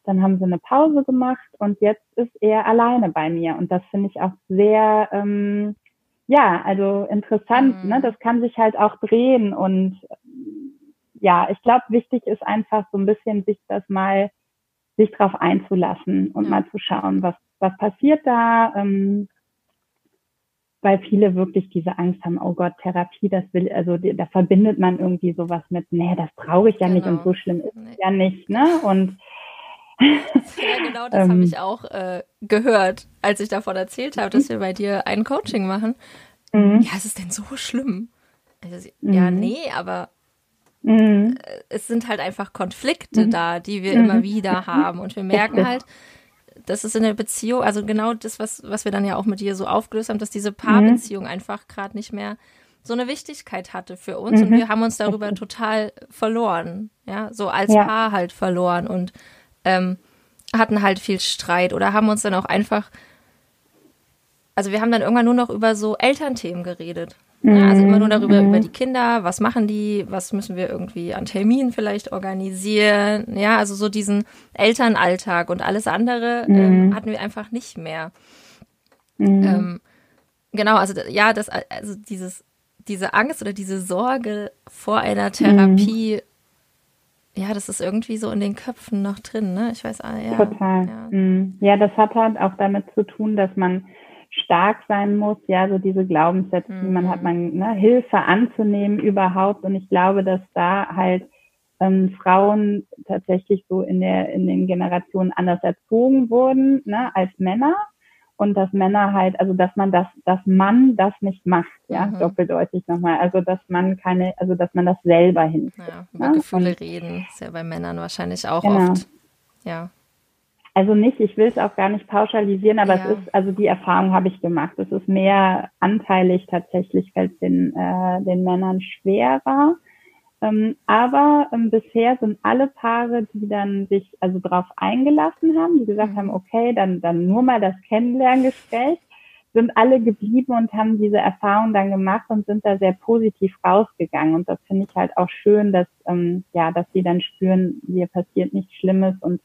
Dann haben sie eine Pause gemacht und jetzt ist er alleine bei mir. Und das finde ich auch sehr, ähm, ja, also interessant. Mhm. Ne? Das kann sich halt auch drehen. Und ja, ich glaube, wichtig ist einfach so ein bisschen sich das mal, sich drauf einzulassen und ja. mal zu schauen, was, was passiert da. Ähm, weil viele wirklich diese Angst haben, oh Gott, Therapie, das will, also da verbindet man irgendwie sowas mit, nee, das brauche ich ja genau. nicht und so schlimm ist es ja nicht, ne? Und ja, genau, das habe ähm. ich auch äh, gehört, als ich davon erzählt habe, dass wir bei dir ein Coaching machen. Mhm. Ja, ist es denn so schlimm? Also, mhm. Ja, nee, aber mhm. Äh, es sind halt einfach Konflikte mhm. da, die wir immer mhm. wieder haben. Und wir merken halt, dass es in der Beziehung, also genau das, was, was wir dann ja auch mit dir so aufgelöst haben, dass diese Paarbeziehung einfach gerade nicht mehr so eine Wichtigkeit hatte für uns und wir haben uns darüber total verloren, ja, so als ja. Paar halt verloren und ähm, hatten halt viel Streit oder haben uns dann auch einfach, also wir haben dann irgendwann nur noch über so Elternthemen geredet. Ja, also immer nur darüber, mhm. über die Kinder, was machen die, was müssen wir irgendwie an Terminen vielleicht organisieren. Ja, also so diesen Elternalltag und alles andere ähm, mhm. ähm, hatten wir einfach nicht mehr. Mhm. Ähm, genau, also ja, das, also dieses diese Angst oder diese Sorge vor einer Therapie, mhm. Ja, das ist irgendwie so in den Köpfen noch drin, ne? Ich weiß, ah, ja. Total. Ja. Mhm. ja, das hat halt auch damit zu tun, dass man stark sein muss, ja, so diese Glaubenssätze, mhm. die man hat, mhm. man ne, Hilfe anzunehmen überhaupt. Und ich glaube, dass da halt ähm, Frauen tatsächlich so in der in den Generationen anders erzogen wurden, ne, als Männer und dass Männer halt, also dass man das, dass man das nicht macht, ja, mhm. doppeldeutig nochmal. Also dass man keine, also dass man das selber hinkriegt. Ja, über ja? Gefühle und, reden, ist ja bei Männern wahrscheinlich auch genau. oft. Ja. Also nicht, ich will es auch gar nicht pauschalisieren, aber ja. es ist, also die Erfahrung habe ich gemacht. Es ist mehr anteilig tatsächlich, fällt den, äh, den Männern schwerer. Ähm, aber ähm, bisher sind alle Paare, die dann sich also darauf eingelassen haben, die gesagt mhm. haben, okay, dann, dann nur mal das Kennenlerngespräch, sind alle geblieben und haben diese Erfahrung dann gemacht und sind da sehr positiv rausgegangen. Und das finde ich halt auch schön, dass, ähm, ja, dass sie dann spüren, hier passiert nichts Schlimmes. Und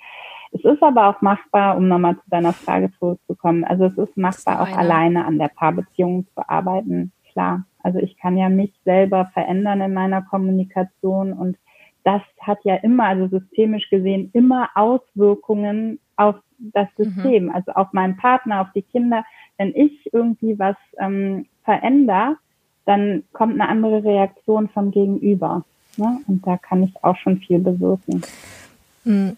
es ist aber auch machbar, um nochmal zu deiner Frage zurückzukommen. Also es ist machbar, auch alleine an der Paarbeziehung zu arbeiten, klar. Also ich kann ja mich selber verändern in meiner Kommunikation und das hat ja immer, also systemisch gesehen, immer Auswirkungen auf das mhm. System, mhm. also auf meinen Partner, auf die Kinder. Wenn ich irgendwie was ähm, verändere, dann kommt eine andere Reaktion vom Gegenüber. Ne? Und da kann ich auch schon viel bewirken. Hm.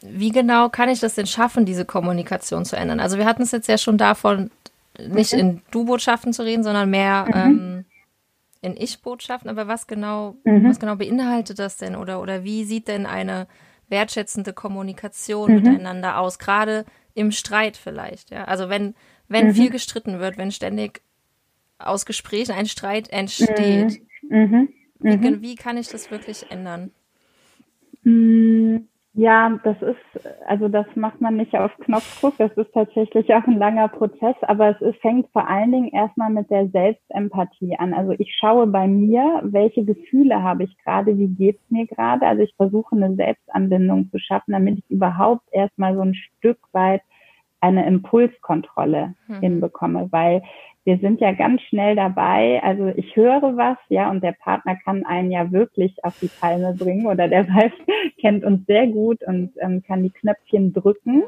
Wie genau kann ich das denn schaffen, diese Kommunikation zu ändern? Also wir hatten es jetzt ja schon davon, nicht mhm. in Du-Botschaften zu reden, sondern mehr mhm. ähm, in Ich-Botschaften, aber was genau, mhm. was genau beinhaltet das denn oder, oder wie sieht denn eine wertschätzende Kommunikation mhm. miteinander aus, gerade im Streit vielleicht, ja? Also wenn, wenn mhm. viel gestritten wird, wenn ständig aus Gesprächen ein Streit entsteht, mhm. Wie, mhm. wie, kann ich das wirklich ändern? Ja, das ist, also das macht man nicht auf Knopfdruck, das ist tatsächlich auch ein langer Prozess, aber es ist, fängt vor allen Dingen erstmal mit der Selbstempathie an. Also ich schaue bei mir, welche Gefühle habe ich gerade, wie geht's mir gerade. Also ich versuche eine Selbstanbindung zu schaffen, damit ich überhaupt erstmal so ein Stück weit eine Impulskontrolle mhm. hinbekomme, weil wir sind ja ganz schnell dabei. Also ich höre was, ja, und der Partner kann einen ja wirklich auf die Palme bringen oder der weiß, kennt uns sehr gut und ähm, kann die Knöpfchen drücken.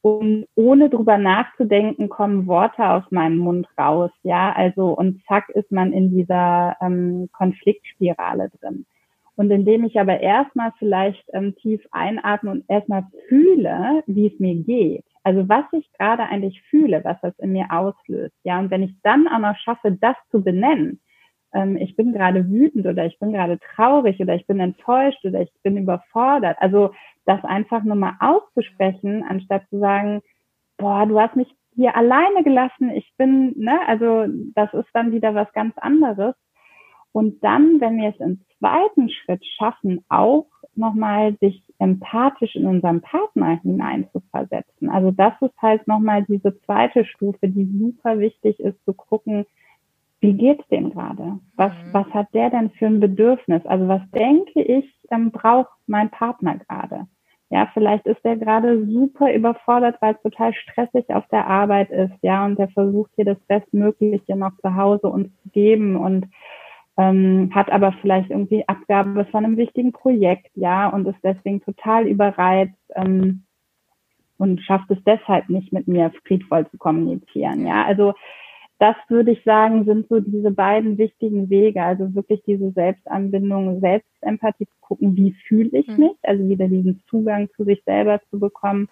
Und ohne drüber nachzudenken, kommen Worte aus meinem Mund raus, ja, also und zack ist man in dieser ähm, Konfliktspirale drin. Und indem ich aber erstmal vielleicht ähm, tief einatme und erstmal fühle, wie es mir geht, also was ich gerade eigentlich fühle, was das in mir auslöst. Ja, und wenn ich dann auch noch schaffe, das zu benennen, ähm, ich bin gerade wütend oder ich bin gerade traurig oder ich bin enttäuscht oder ich bin überfordert. Also das einfach nur mal auszusprechen, anstatt zu sagen, boah, du hast mich hier alleine gelassen, ich bin, ne, also das ist dann wieder was ganz anderes. Und dann, wenn wir es im zweiten Schritt schaffen, auch nochmal sich empathisch in unseren Partner hineinzuversetzen. Also das ist halt nochmal diese zweite Stufe, die super wichtig ist zu gucken, wie geht's dem gerade? Was, mhm. was hat der denn für ein Bedürfnis? Also was denke ich, ähm, braucht mein Partner gerade? Ja, vielleicht ist er gerade super überfordert, weil es total stressig auf der Arbeit ist, ja, und der versucht hier das Bestmögliche noch zu Hause uns zu geben und ähm, hat aber vielleicht irgendwie Abgabe von einem wichtigen Projekt, ja, und ist deswegen total überreizt ähm, und schafft es deshalb nicht mit mir friedvoll zu kommunizieren, ja. Also das würde ich sagen, sind so diese beiden wichtigen Wege. Also wirklich diese Selbstanbindung, Selbstempathie zu gucken, wie fühle ich mhm. mich, also wieder diesen Zugang zu sich selber zu bekommen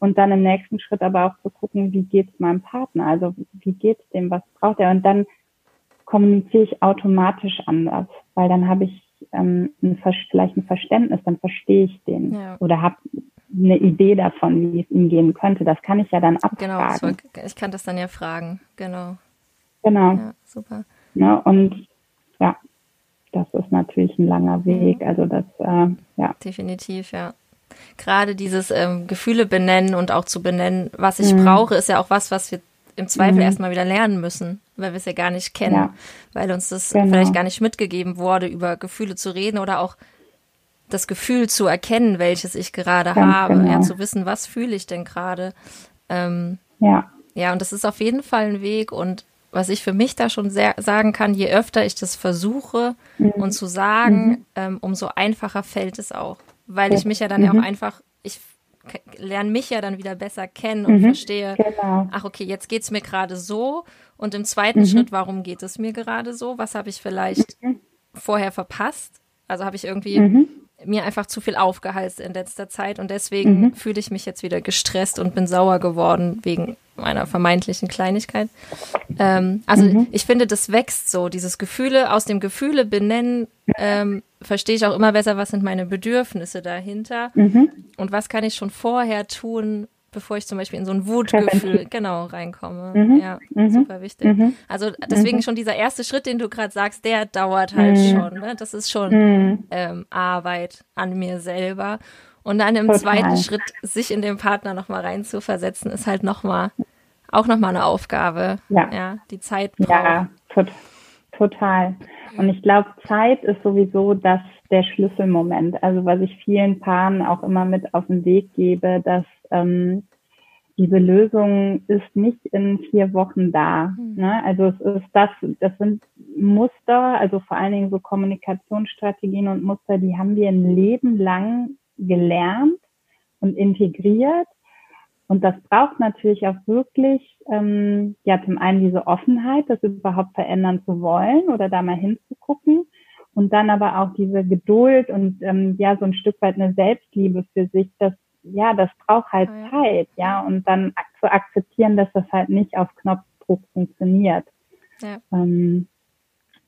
und dann im nächsten Schritt aber auch zu gucken, wie geht es meinem Partner, also wie geht es dem, was braucht er und dann kommuniziere ich automatisch anders, weil dann habe ich ähm, ein, vielleicht ein Verständnis, dann verstehe ich den ja. oder habe eine Idee davon, wie es ihm gehen könnte. Das kann ich ja dann abfragen. Genau, ich kann das dann ja fragen, genau. Genau. Ja, super. Ja, und ja, das ist natürlich ein langer Weg. Also das, äh, ja. Definitiv, ja. Gerade dieses ähm, Gefühle benennen und auch zu benennen, was ich mhm. brauche, ist ja auch was, was wir im Zweifel mhm. erstmal wieder lernen müssen, weil wir es ja gar nicht kennen, ja. weil uns das genau. vielleicht gar nicht mitgegeben wurde, über Gefühle zu reden oder auch das Gefühl zu erkennen, welches ich gerade Ganz habe, genau. ja, zu wissen, was fühle ich denn gerade. Ähm, ja. Ja, und das ist auf jeden Fall ein Weg und was ich für mich da schon sehr sagen kann, je öfter ich das versuche mhm. und zu sagen, mhm. ähm, umso einfacher fällt es auch. Weil ich mich ja dann mhm. ja auch einfach, ich lerne mich ja dann wieder besser kennen und mhm. verstehe, genau. ach okay, jetzt geht es mir gerade so und im zweiten mhm. Schritt, warum geht es mir gerade so? Was habe ich vielleicht mhm. vorher verpasst? Also habe ich irgendwie mhm. Mir einfach zu viel aufgeheizt in letzter Zeit und deswegen mhm. fühle ich mich jetzt wieder gestresst und bin sauer geworden wegen meiner vermeintlichen Kleinigkeit. Ähm, also mhm. ich finde, das wächst so, dieses Gefühle, aus dem Gefühle benennen, ähm, verstehe ich auch immer besser, was sind meine Bedürfnisse dahinter mhm. und was kann ich schon vorher tun, bevor ich zum Beispiel in so ein Wutgefühl genau reinkomme. Mhm. Ja, mhm. super wichtig. Mhm. Also deswegen mhm. schon dieser erste Schritt, den du gerade sagst, der dauert halt mhm. schon. Ne? Das ist schon mhm. ähm, Arbeit an mir selber. Und dann im Total. zweiten Schritt, sich in den Partner nochmal reinzuversetzen, ist halt nochmal, auch nochmal eine Aufgabe. Ja. ja die Zeit braucht. Ja, tot, total. Und ich glaube, Zeit ist sowieso das der Schlüsselmoment. Also was ich vielen Paaren auch immer mit auf den Weg gebe, dass ähm, diese Lösung ist nicht in vier Wochen da. Mhm. Ne? Also es ist das, das sind Muster, also vor allen Dingen so Kommunikationsstrategien und Muster, die haben wir ein Leben lang gelernt und integriert. Und das braucht natürlich auch wirklich, ähm, ja, zum einen diese Offenheit, das überhaupt verändern zu wollen oder da mal hinzugucken. Und dann aber auch diese Geduld und ähm, ja, so ein Stück weit eine Selbstliebe für sich, das ja, das braucht halt ja. Zeit, ja, und dann zu akzeptieren, dass das halt nicht auf Knopfdruck funktioniert. Ja. Ähm,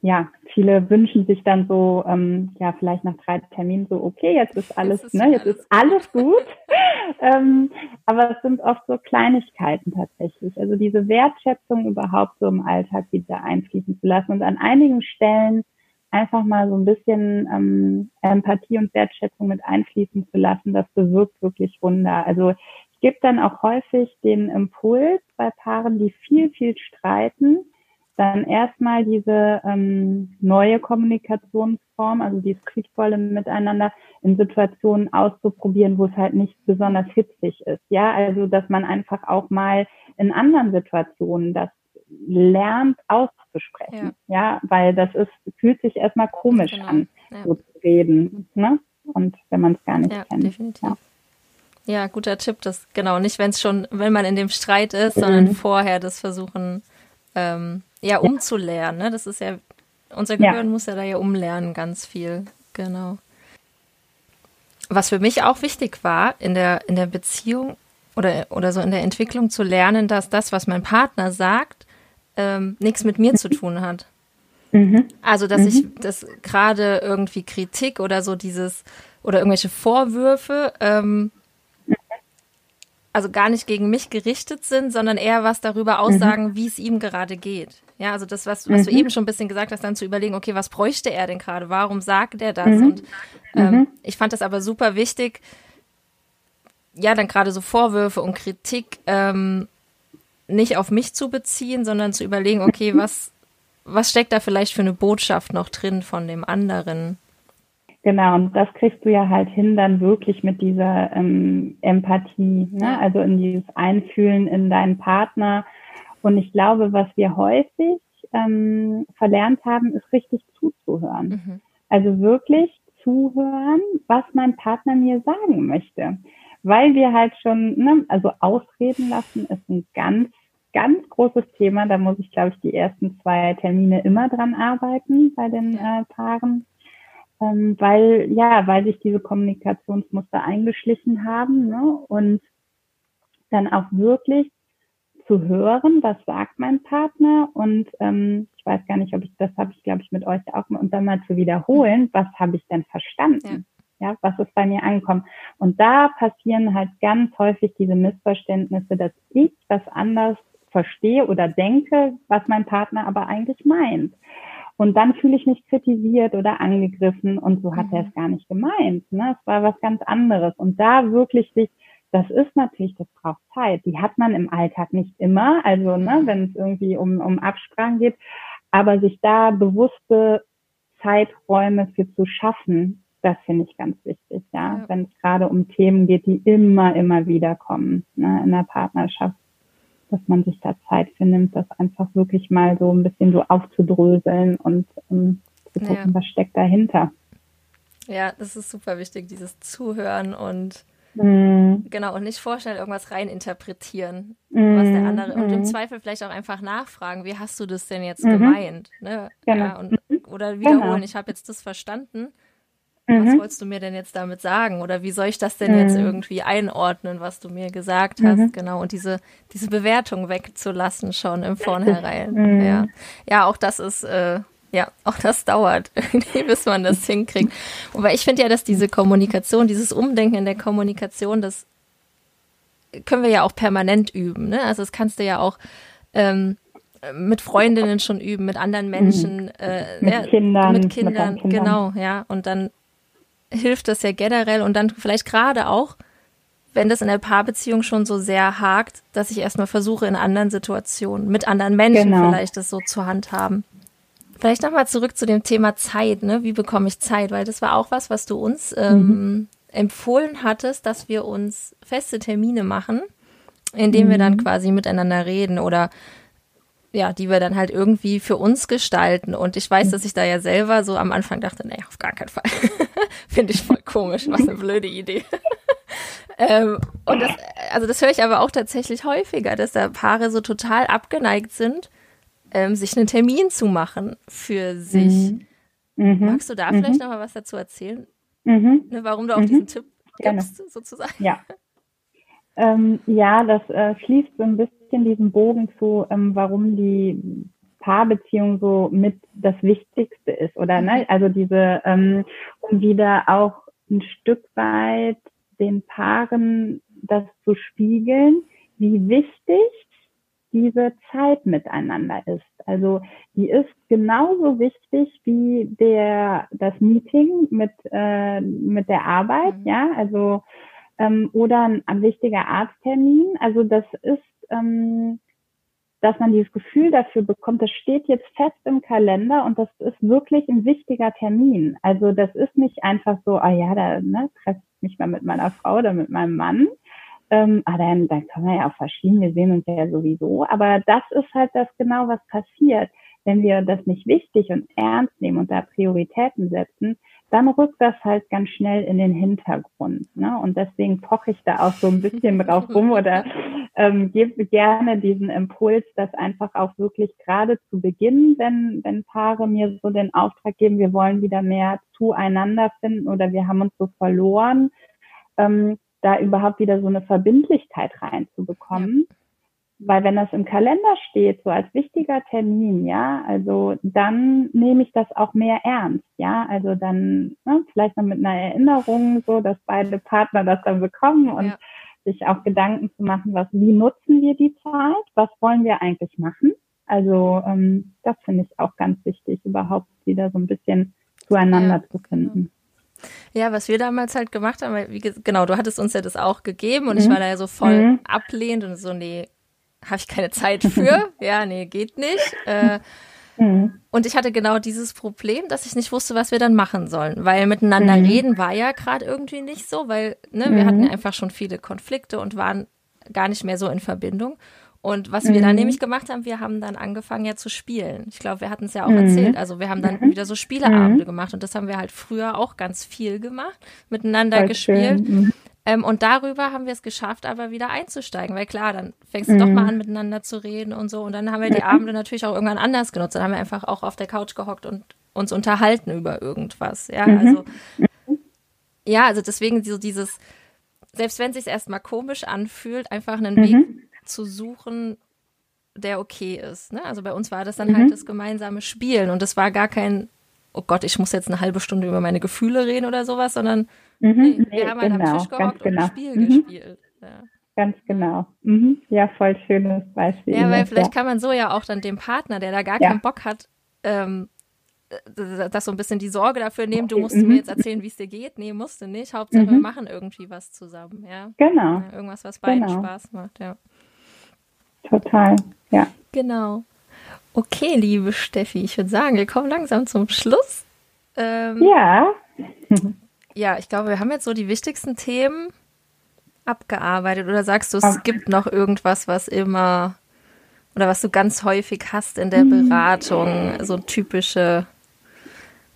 ja, viele wünschen sich dann so, ähm, ja, vielleicht nach drei Terminen so, okay, jetzt ist alles, jetzt ist ne, jetzt alles ist alles gut. ähm, aber es sind oft so Kleinigkeiten tatsächlich. Also diese Wertschätzung überhaupt so im Alltag wieder einfließen zu lassen und an einigen Stellen einfach mal so ein bisschen ähm, Empathie und Wertschätzung mit einfließen zu lassen, das bewirkt wirklich Wunder. Also ich gebe dann auch häufig den Impuls bei Paaren, die viel, viel streiten, dann erstmal diese ähm, neue Kommunikationsform, also dieses friedvolle Miteinander in Situationen auszuprobieren, wo es halt nicht besonders hitzig ist. Ja, also dass man einfach auch mal in anderen Situationen das lernt auszusprechen. Ja. ja, weil das ist, fühlt sich erstmal komisch genau. an, ja. so zu reden. Ne? Und wenn man es gar nicht ja, kennt. Definitiv. Ja. ja, guter Tipp, das genau, nicht wenn es schon, wenn man in dem Streit ist, mhm. sondern vorher das versuchen, ähm, ja, umzulernen. Ne? Das ist ja, unser Gehirn muss ja da ja umlernen, ganz viel. Genau. Was für mich auch wichtig war in der, in der Beziehung oder, oder so in der Entwicklung zu lernen, dass das, was mein Partner sagt, ähm, nichts mit mir zu tun hat. Mhm. Also, dass mhm. ich das gerade irgendwie Kritik oder so dieses oder irgendwelche Vorwürfe, ähm, also gar nicht gegen mich gerichtet sind, sondern eher was darüber aussagen, mhm. wie es ihm gerade geht. Ja, also das, was, was du mhm. eben schon ein bisschen gesagt hast, dann zu überlegen, okay, was bräuchte er denn gerade? Warum sagt er das? Mhm. Und ähm, mhm. ich fand das aber super wichtig, ja, dann gerade so Vorwürfe und Kritik ähm, nicht auf mich zu beziehen, sondern zu überlegen, okay, was, was steckt da vielleicht für eine Botschaft noch drin von dem anderen? Genau, und das kriegst du ja halt hin dann wirklich mit dieser ähm, Empathie, ne? also in dieses Einfühlen in deinen Partner. Und ich glaube, was wir häufig ähm, verlernt haben, ist richtig zuzuhören. Mhm. Also wirklich zuhören, was mein Partner mir sagen möchte. Weil wir halt schon, ne, also ausreden lassen ist ein ganz ganz großes Thema. Da muss ich, glaube ich, die ersten zwei Termine immer dran arbeiten bei den äh, Paaren. Ähm, weil, ja, weil sich diese Kommunikationsmuster eingeschlichen haben ne? und dann auch wirklich zu hören, was sagt mein Partner und ähm, ich weiß gar nicht, ob ich das habe ich glaube ich mit euch auch mal und dann mal zu wiederholen, was habe ich denn verstanden? Ja. ja, was ist bei mir angekommen? Und da passieren halt ganz häufig diese Missverständnisse, dass ich was anders verstehe oder denke, was mein Partner aber eigentlich meint. Und dann fühle ich mich kritisiert oder angegriffen und so hat mhm. er es gar nicht gemeint. Ne? Es war was ganz anderes. Und da wirklich sich, das ist natürlich, das braucht Zeit. Die hat man im Alltag nicht immer, also ne, mhm. wenn es irgendwie um, um Absprachen geht, aber sich da bewusste Zeiträume für zu schaffen, das finde ich ganz wichtig, ja. ja. Wenn es gerade um Themen geht, die immer, immer wieder kommen ne, in der Partnerschaft. Dass man sich da Zeit für nimmt, das einfach wirklich mal so ein bisschen so aufzudröseln und um, zu gucken, ja. was steckt dahinter. Ja, das ist super wichtig, dieses Zuhören und mhm. genau und nicht vorstellen, irgendwas reininterpretieren, mhm. was der andere und im mhm. Zweifel vielleicht auch einfach nachfragen, wie hast du das denn jetzt mhm. gemeint? Ne? Genau. Ja, und, oder wiederholen, genau. ich habe jetzt das verstanden mhm. was wolltest du mir denn jetzt damit sagen? Oder wie soll ich das denn mhm. jetzt irgendwie einordnen, was du mir gesagt hast? Mhm. Genau, und diese, diese Bewertung wegzulassen schon im Vornherein. Mhm. Ja. ja, auch das ist, äh, ja, auch das dauert irgendwie, bis man das hinkriegt. Aber ich finde ja, dass diese Kommunikation, dieses Umdenken in der Kommunikation, das können wir ja auch permanent üben. Ne? Also das kannst du ja auch ähm, mit Freundinnen schon üben, mit anderen mhm. Menschen, äh, mit, ja, Kindern, mit Kindern, mit Kindern, genau, ja. Und dann hilft das ja generell und dann vielleicht gerade auch, wenn das in der Paarbeziehung schon so sehr hakt, dass ich erstmal versuche, in anderen Situationen, mit anderen Menschen genau. vielleicht das so zu handhaben. Vielleicht nochmal zurück zu dem Thema Zeit, ne? Wie bekomme ich Zeit? Weil das war auch was, was du uns ähm, mhm. empfohlen hattest, dass wir uns feste Termine machen, indem mhm. wir dann mhm. quasi miteinander reden oder ja, die wir dann halt irgendwie für uns gestalten. Und ich weiß, dass ich da ja selber so am Anfang dachte, nee, auf gar keinen Fall. Finde ich voll komisch, was eine blöde Idee. ähm, und das, also das höre ich aber auch tatsächlich häufiger, dass da Paare so total abgeneigt sind, ähm, sich einen Termin zu machen für sich. Mhm. Mhm. Magst du da mhm. vielleicht noch mal was dazu erzählen? Mhm. Ne, warum du auch diesen mhm. Tipp gibst, Gerne. sozusagen? Ja. Ähm, ja, das äh, schließt so ein bisschen bisschen diesen Bogen zu, ähm, warum die Paarbeziehung so mit das Wichtigste ist, oder ne? Mhm. Also diese, ähm, um wieder auch ein Stück weit den Paaren das zu spiegeln, wie wichtig diese Zeit miteinander ist. Also die ist genauso wichtig wie der das Meeting mit äh, mit der Arbeit, mhm. ja, also ähm, oder ein, ein wichtiger Arzttermin. Also das ist ähm, dass man dieses Gefühl dafür bekommt, das steht jetzt fest im Kalender und das ist wirklich ein wichtiger Termin. Also das ist nicht einfach so, ah ja, da ne, treffe ich mich mal mit meiner Frau oder mit meinem Mann. Ähm, ah, dann, dann können wir ja auch verschieden, wir sehen uns ja sowieso. Aber das ist halt das genau, was passiert. Wenn wir das nicht wichtig und ernst nehmen und da Prioritäten setzen, dann rückt das halt ganz schnell in den Hintergrund. Ne? Und deswegen poche ich da auch so ein bisschen drauf rum oder ähm, gebe gerne diesen Impuls, das einfach auch wirklich gerade zu Beginn, wenn, wenn Paare mir so den Auftrag geben, wir wollen wieder mehr zueinander finden oder wir haben uns so verloren, ähm, da überhaupt wieder so eine Verbindlichkeit reinzubekommen. Ja weil wenn das im Kalender steht, so als wichtiger Termin, ja, also dann nehme ich das auch mehr ernst, ja, also dann ne, vielleicht noch mit einer Erinnerung, so dass beide Partner das dann bekommen und ja. Sich auch Gedanken zu machen, was, wie nutzen wir die Zeit, was wollen wir eigentlich machen? Also ähm, das finde ich auch ganz wichtig, überhaupt wieder so ein bisschen zueinander ja, zu finden. Ja, was wir damals halt gemacht haben, wie, genau, du hattest uns ja das auch gegeben und mhm. ich war da ja so voll mhm. ablehnend und so, nee, habe ich keine Zeit für. ja, nee, geht nicht. Äh, mhm. Und ich hatte genau dieses Problem, dass ich nicht wusste, was wir dann machen sollen, weil miteinander mhm. reden war ja gerade irgendwie nicht so, weil ne, wir mhm. hatten einfach schon viele Konflikte und waren gar nicht mehr so in Verbindung. Und was wir dann mhm. nämlich gemacht haben, wir haben dann angefangen ja zu spielen. Ich glaube, wir hatten es ja auch erzählt. Also wir haben dann wieder so Spieleabende gemacht und das haben wir halt früher auch ganz viel gemacht, miteinander Voll gespielt. Ähm, und darüber haben wir es geschafft, aber wieder einzusteigen, weil klar, dann fängst du mhm. doch mal an, miteinander zu reden und so. Und dann haben wir die Abende natürlich auch irgendwann anders genutzt. Dann haben wir einfach auch auf der Couch gehockt und uns unterhalten über irgendwas. Ja, mhm. also, ja, also deswegen so dieses, selbst wenn es sich erstmal komisch anfühlt, einfach einen mhm. Weg zu suchen, der okay ist. Ne? Also bei uns war das dann halt mhm. das gemeinsame Spielen und das war gar kein, oh Gott, ich muss jetzt eine halbe Stunde über meine Gefühle reden oder sowas, sondern Mhm, nee, wir haben genau, am Tisch gehockt genau. und Spiel mhm. gespielt. Ja. Ganz genau. Mhm. Ja, voll schönes Beispiel. Ja, weil vielleicht ja. kann man so ja auch dann dem Partner, der da gar ja. keinen Bock hat, ähm, das so ein bisschen die Sorge dafür nehmen, du musst mhm. mir jetzt erzählen, wie es dir geht. Nee, musst du nicht. Hauptsache, mhm. wir machen irgendwie was zusammen, ja. Genau. Irgendwas, was beiden genau. Spaß macht, ja. Total, ja. Genau. Okay, liebe Steffi, ich würde sagen, wir kommen langsam zum Schluss. Ähm, ja. ja, ich glaube, wir haben jetzt so die wichtigsten Themen abgearbeitet. Oder sagst du, es okay. gibt noch irgendwas, was immer oder was du ganz häufig hast in der mhm. Beratung, so typische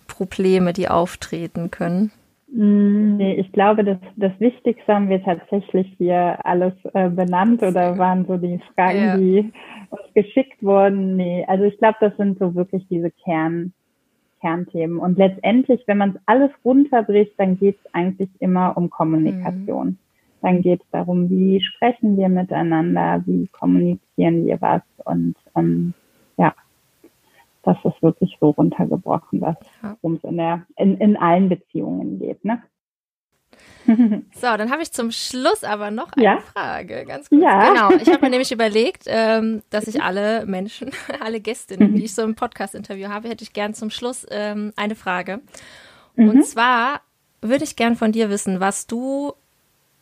Probleme, die auftreten können? Mm, nee, ich glaube, das, das Wichtigste haben wir tatsächlich hier alles äh, benannt oder waren so die Fragen, ja. die uns geschickt wurden. Nee, also ich glaube, das sind so wirklich diese Kern, Kernthemen. Und letztendlich, wenn man es alles runterbricht, dann geht es eigentlich immer um Kommunikation. Mhm. Dann geht es darum, wie sprechen wir miteinander, wie kommunizieren wir was und ähm, ja, das ist wirklich so runtergebrochen, was ja. es in, in, in allen Beziehungen geht. Ne? So, dann habe ich zum Schluss aber noch eine ja? Frage, ganz kurz. Ja. Genau, ich habe mir nämlich überlegt, ähm, dass ich alle Menschen, alle Gästinnen, die ich so im Podcast-Interview habe, hätte ich gern zum Schluss ähm, eine Frage. Und mhm. zwar würde ich gern von dir wissen, was du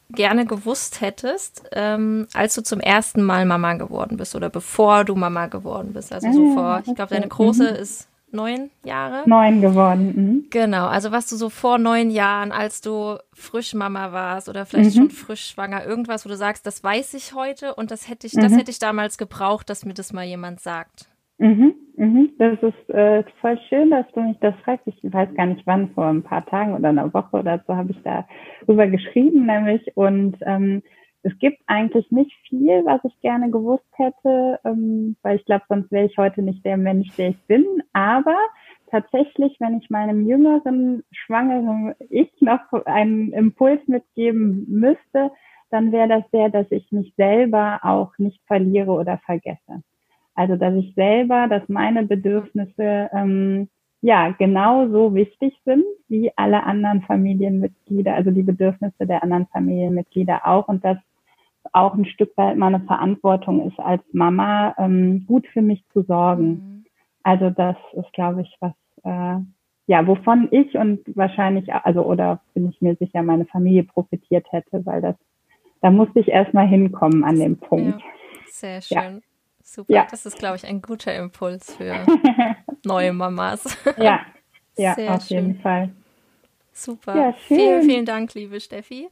gerne gewusst hättest, ähm, als du zum ersten Mal Mama geworden bist oder bevor du Mama geworden bist. Also so ah, vor, ich glaube, deine große mhm. ist neun Jahre. Neun geworden. Mhm. Genau, also was du so vor neun Jahren, als du frisch Mama warst oder vielleicht mhm. schon frisch schwanger, irgendwas, wo du sagst, das weiß ich heute und das hätte ich, das mhm. hätte ich damals gebraucht, dass mir das mal jemand sagt. Mhm, mhm. Das ist äh, voll schön, dass du mich das fragst. Ich weiß gar nicht wann, vor ein paar Tagen oder einer Woche oder so habe ich darüber geschrieben, nämlich. Und ähm, es gibt eigentlich nicht viel, was ich gerne gewusst hätte, ähm, weil ich glaube, sonst wäre ich heute nicht der Mensch, der ich bin. Aber tatsächlich, wenn ich meinem jüngeren, schwangeren Ich noch einen Impuls mitgeben müsste, dann wäre das der, dass ich mich selber auch nicht verliere oder vergesse. Also dass ich selber, dass meine Bedürfnisse ähm, ja genauso wichtig sind wie alle anderen Familienmitglieder, also die Bedürfnisse der anderen Familienmitglieder auch und dass auch ein Stück weit meine Verantwortung ist als Mama, ähm, gut für mich zu sorgen. Mhm. Also das ist, glaube ich, was äh, ja, wovon ich und wahrscheinlich, also oder bin ich mir sicher, meine Familie profitiert hätte, weil das, da musste ich erstmal hinkommen an dem Punkt. Ja, sehr schön. Ja. Super, ja. das ist, glaube ich, ein guter Impuls für neue Mamas. ja, ja Sehr auf schön. jeden Fall. Super. Ja, vielen, vielen Dank, liebe Steffi.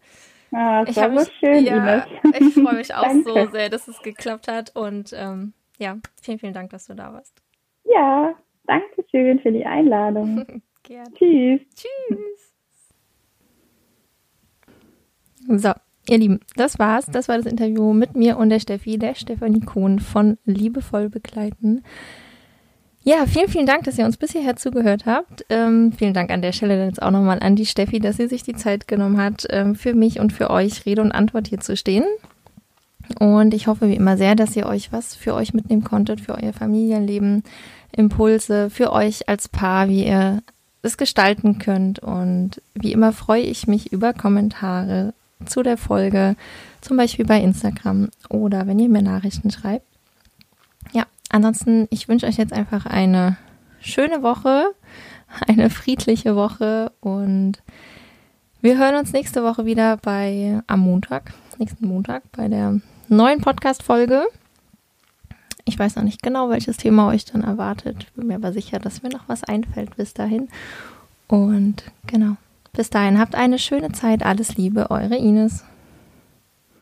Ah, ich war so schön, ja, Ich freue mich auch so sehr, dass es geklappt hat. Und ähm, ja, vielen, vielen Dank, dass du da warst. Ja, danke schön für die Einladung. Gerne. Tschüss. Tschüss. So, Ihr Lieben, das war's. Das war das Interview mit mir und der Steffi, der Stefanie Kohn von Liebevoll begleiten. Ja, vielen, vielen Dank, dass ihr uns bis hierher zugehört habt. Ähm, vielen Dank an der Stelle jetzt auch nochmal an die Steffi, dass sie sich die Zeit genommen hat, ähm, für mich und für euch Rede und Antwort hier zu stehen. Und ich hoffe wie immer sehr, dass ihr euch was für euch mitnehmen konntet, für euer Familienleben, Impulse, für euch als Paar, wie ihr es gestalten könnt. Und wie immer freue ich mich über Kommentare, zu der Folge, zum Beispiel bei Instagram oder wenn ihr mir Nachrichten schreibt. Ansonsten, ich wünsche euch jetzt einfach eine schöne Woche, eine friedliche Woche und wir hören uns nächste Woche wieder bei am Montag, nächsten Montag bei der neuen Podcast-Folge. Ich weiß noch nicht genau, welches Thema euch dann erwartet. Bin mir aber sicher, dass mir noch was einfällt bis dahin. Und genau. Bis dahin habt eine schöne Zeit. Alles Liebe, eure Ines.